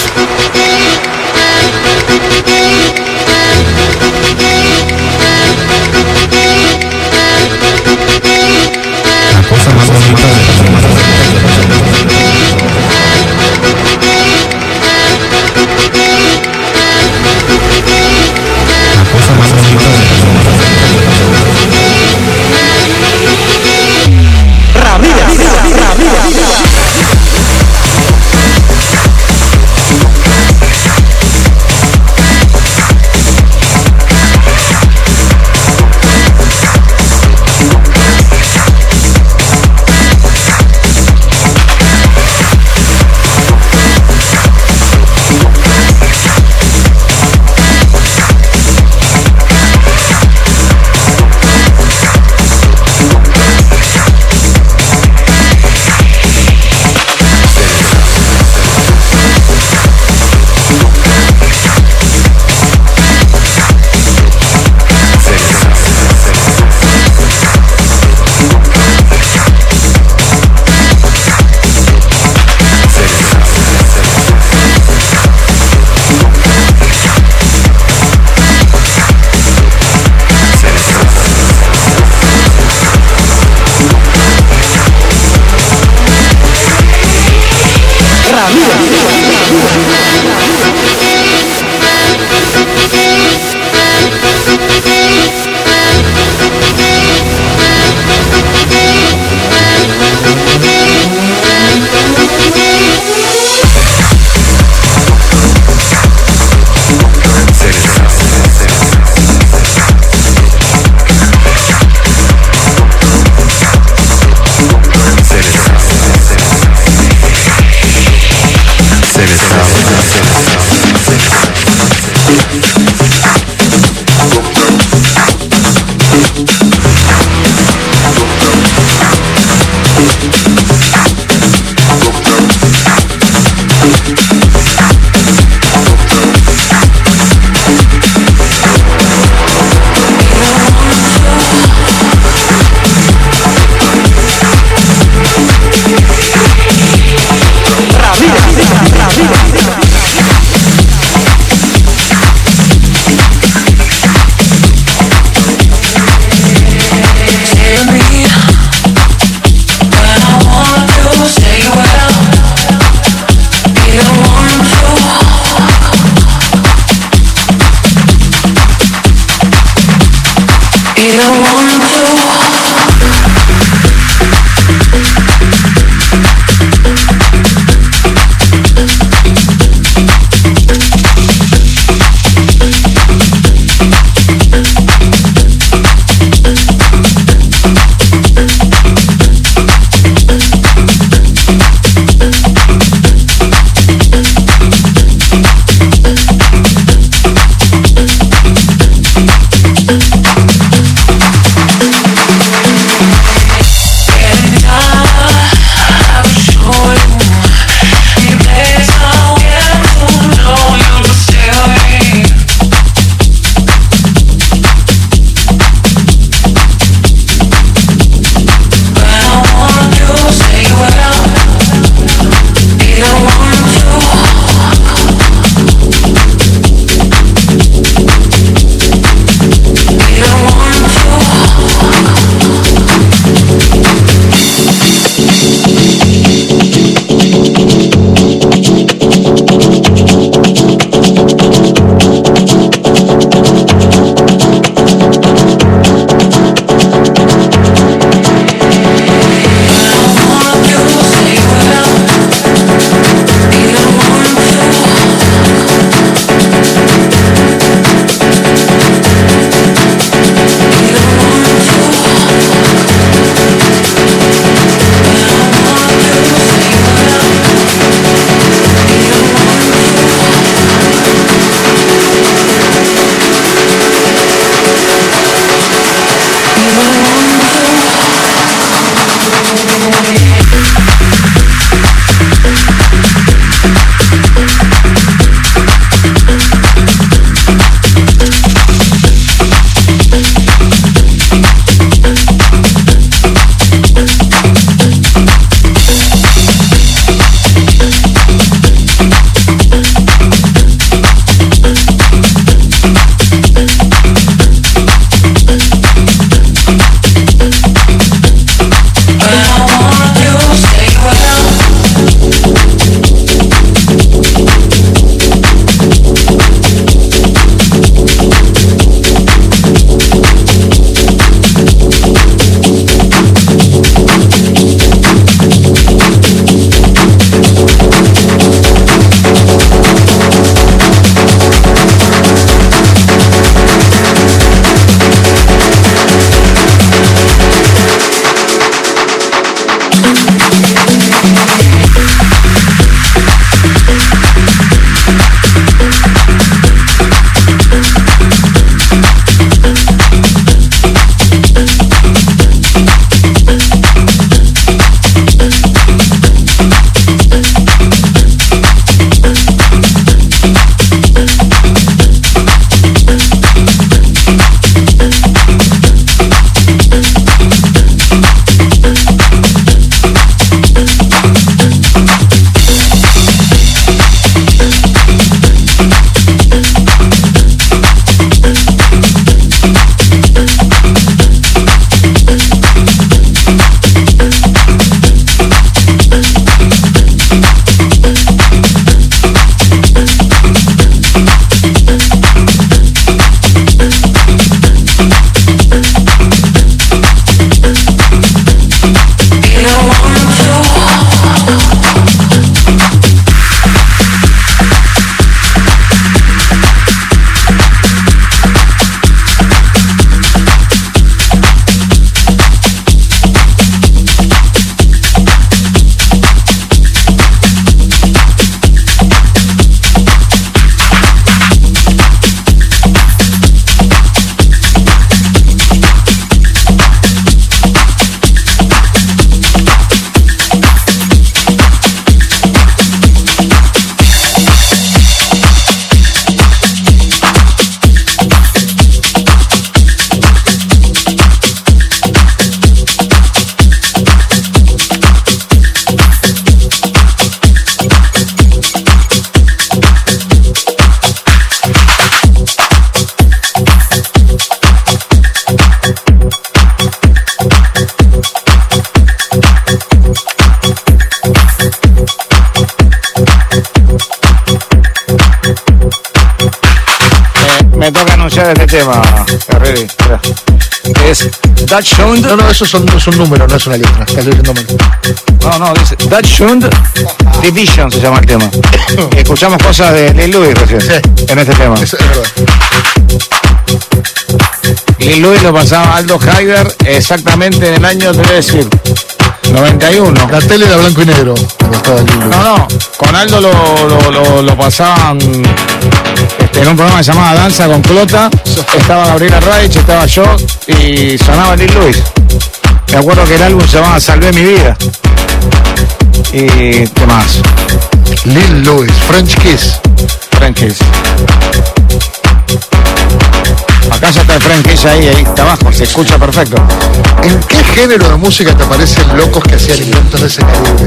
La cosa más bonita La Dutch Sound. No, no, eso son, es un número, no es una letra. Estás leyendo mal. No, no, dice Dutch Sound Division se llama el tema. Escuchamos cosas de Lil Louis recién en este tema. Es. Lil Louis lo pasaba Aldo Haider exactamente en el año, te voy a decir, 91. La tele era blanco y negro. No, no, con Aldo lo, lo, lo- lo pasaban en un programa llamaba Danza con Clota. Estaba Gabriela Reich, estaba yo y sonaba Lil Louis. Me acuerdo que el álbum se llamaba Salvé mi vida. Y qué más, Lil Louis, French Kiss. Frankies. Acá ya está el Frankies ahí, ahí está abajo, se escucha perfecto. ¿En qué género de música te parecen locos que hacían inventos de ese calibre?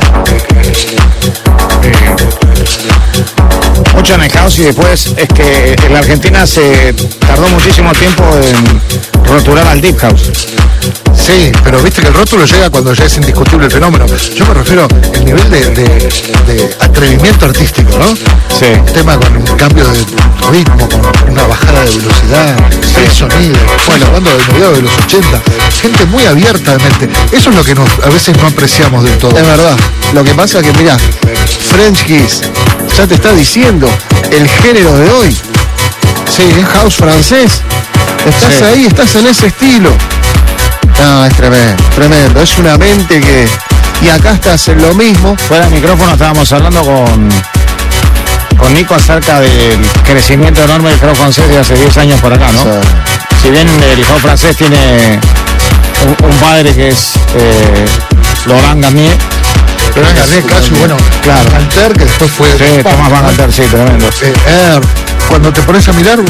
Mucho en el y después es que en la Argentina se tardó muchísimo tiempo en rotular al deep house. Sí, pero viste que el rótulo llega cuando ya es indiscutible el fenómeno. Yo me refiero al nivel de, de- de atrevimiento artístico, ¿no? Sí. Tema con un cambio de ritmo, con una bajada de velocidad, seis sonidos. Bueno, hablando del mediados de los 80, gente muy abierta de mente. Eso es lo que nos, a veces no apreciamos del todo. Es verdad. Lo que pasa es que, mira, French Kiss ya te está diciendo el género de hoy. Sí, es house francés. Estás Sí. ahí, estás en ese estilo. No, es tremendo, tremendo. Es una mente que. Y acá estás en lo mismo. Fuera del micrófono estábamos hablando con, con Nico acerca del crecimiento enorme del crowd francés de hace 10 años por acá, ¿no? O sea, Si bien el crowd francés tiene un, un padre que es eh, Laurent Garnier, Pero Garnier, Casu, bueno, Claro. Alter, que después fue. sí, Thomas Van Alter, sí, tremendo. Eh, Air. Cuando te pones a mirar, eh,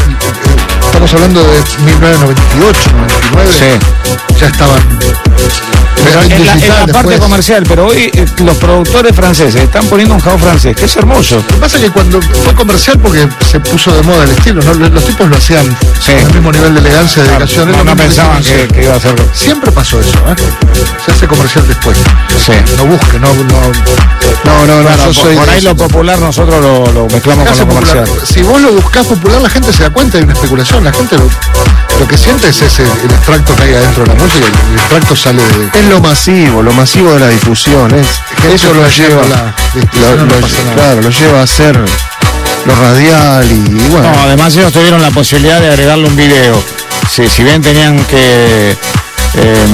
estamos hablando de 1998, 99. Sí. Ya estaban. Pero en la, en la digital parte comercial, pero hoy eh, los productores franceses están poniendo un house francés, que es hermoso. Lo que pasa es que cuando fue comercial, porque se puso de moda el estilo, ¿no? los, los tipos lo hacían Sí. con el mismo nivel de elegancia, de dedicación. es No, no pensaban que, que iba a ser. Siempre pasó eso, ¿eh? Se hace comercial después. Sí. No busque, no. no no, no, no, yo por, soy por de ahí lo popular nosotros lo, lo mezclamos con lo popular. comercial. Si vos lo buscás popular, la gente se da cuenta de una especulación. La gente lo, lo que siente es ese, el extracto que hay adentro de la música y el extracto sale de. Es lo masivo, lo masivo de la difusión. Es, eso lo lleva. la lo- no claro, lo lleva a ser lo radial y, y bueno. No, además ellos tuvieron la posibilidad de agregarle un video. Si, si bien tenían que eh,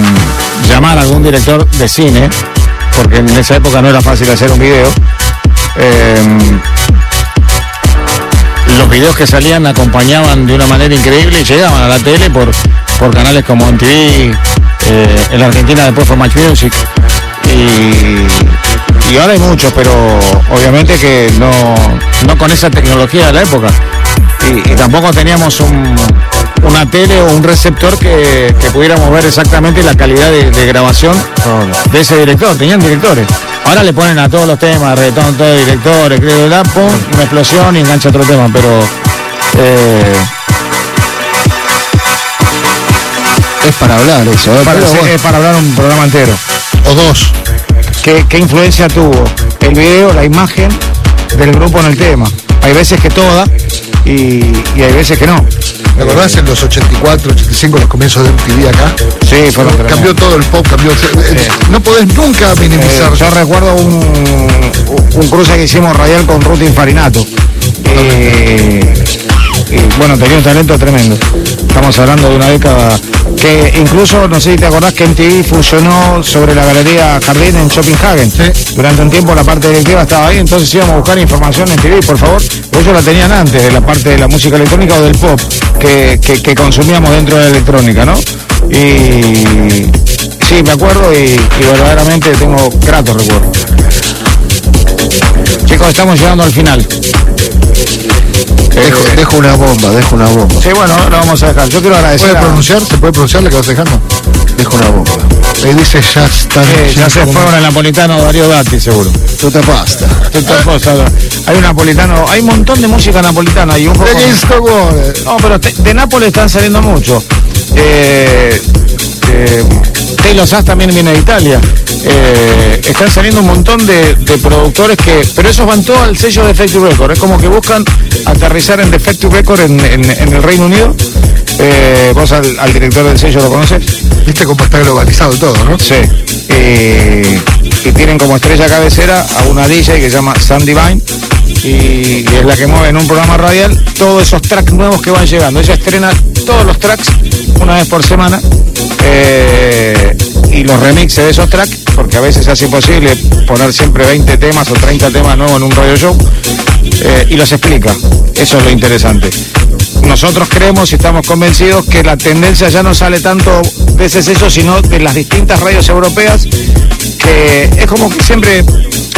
llamar a algún director de cine, porque en esa época no era fácil hacer un video. Eh, los videos que salían acompañaban de una manera increíble y llegaban a la tele por, por canales como MTV, eh, en la Argentina después fue Match Music. Y, y ahora hay muchos, pero obviamente que no, no con esa tecnología de la época. Y, y tampoco teníamos un, una tele o un receptor que, que pudiéramos ver exactamente la calidad de, de grabación de ese director. Tenían directores. Ahora le ponen a todos los temas, reggaetón, todos directores, creo que pum, una explosión y engancha otro tema, pero eh, Es para hablar eso, ¿eh? para, sí, es para hablar un programa entero. O dos. ¿Qué, qué influencia tuvo el video, la imagen del grupo en el tema? Hay veces que toda y, y hay veces que no. ¿Te acordás en los 84, 85, los comienzos de MTV acá? Sí, fueron Cambió todo el pop, cambió. eh, No podés nunca minimizar. Eh, yo recuerdo un, un cruce que hicimos radial con Ruth Infarinato. Eh, y bueno, tenía un talento tremendo. Estamos hablando de una década que incluso, no sé si te acordás que MTV funcionó sobre la galería Jardín en Shoppinghagen. Durante un tiempo la parte directiva estaba ahí, entonces íbamos a buscar información en TV, por favor. Ellos la tenían antes de la parte de la música electrónica o del pop que, que- que consumíamos dentro de la electrónica, ¿no? Y sí, me acuerdo y, y verdaderamente tengo gratos recuerdos. Chicos, estamos llegando al final. Dejo, dejo una bomba, dejo una bomba. Sí, bueno, lo vamos a dejar. Yo quiero ¿Se agradecer puede a... pronunciar? ¿Se puede pronunciar lo que vas dejando? Dejo una bomba. Ahí dice ya está. Eh, ya se fueron el napolitano Darío Datti, seguro. Tutta pasta. Tutto a posto, allora. Hay un napolitano, hay un montón de música napolitana y un poco... No, pero te- de Nápoles están saliendo mucho. Eh, eh, Taylor Sass también viene de Italia. Eh, están saliendo un montón de, de productores que. Pero esos van todos al sello de Defective Record. Es como que buscan aterrizar en Defective Record en, en- en el Reino Unido. Eh, vos al, al director del sello lo conoces. Viste cómo está globalizado todo, ¿no? Sí. Eh, y tienen como estrella cabecera a una DJ que se llama Sandy Vine y, y es la que mueve en un programa radial todos esos tracks nuevos que van llegando. Ella estrena todos los tracks una vez por semana eh, y los remixes de esos tracks, porque a veces es imposible poner siempre 20 temas o 30 temas nuevos en un radio show eh, y los explica. Eso es lo interesante. Nosotros creemos y estamos convencidos que la tendencia ya no sale tanto de ese sello, sino de las distintas radios europeas, que es como que siempre,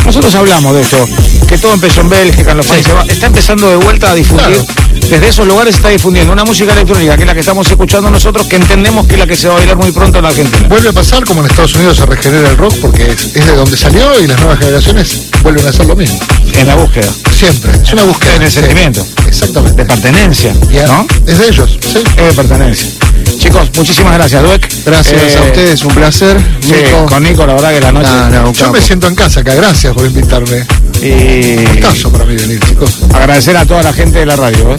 nosotros hablamos de esto, que todo empezó en Bélgica, en los Países está empezando de vuelta a difundir, desde esos lugares se está difundiendo una música electrónica, que es la que estamos escuchando nosotros, que entendemos que es la que se va a bailar muy pronto en la Argentina. Vuelve a pasar como en Estados Unidos se regenera el rock porque es, es de donde salió y las nuevas generaciones vuelven a hacer lo mismo. En la búsqueda. Siempre. Es una búsqueda. En el sentimiento. Exactamente. De pertenencia, ¿no? Es de ellos, sí. Es de pertenencia. Chicos, muchísimas gracias, Dueck. Gracias Eh, a ustedes, un placer. Sí, Nico. con Nico, la verdad que la noche. No, no, un Yo me siento en casa acá, gracias por invitarme. Y Gustazo para mí venir, chicos. agradecer a toda la gente de la radio. ¿eh?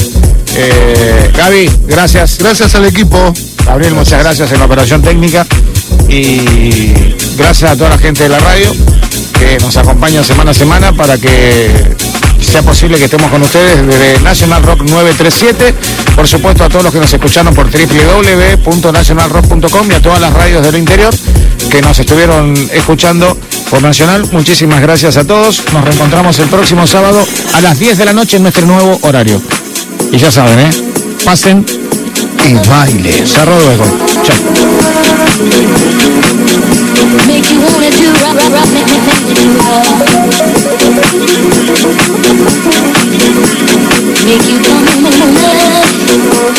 Eh, Gaby, gracias. Gracias al equipo. Gabriel, muchas gracias en la operación técnica. Y gracias a toda la gente de la radio que nos acompaña semana a semana para que sea posible que estemos con ustedes desde National Rock 937. Por supuesto, a todos los que nos escucharon por www.nationalrock.com y a todas las radios del interior que nos estuvieron escuchando por Nacional. Muchísimas gracias a todos. Nos reencontramos el próximo sábado a las 10 de la noche en nuestro nuevo horario. Y ya saben, ¿eh? Pasen Y baile. Cerro luego. Chao. Make you wanna do rock,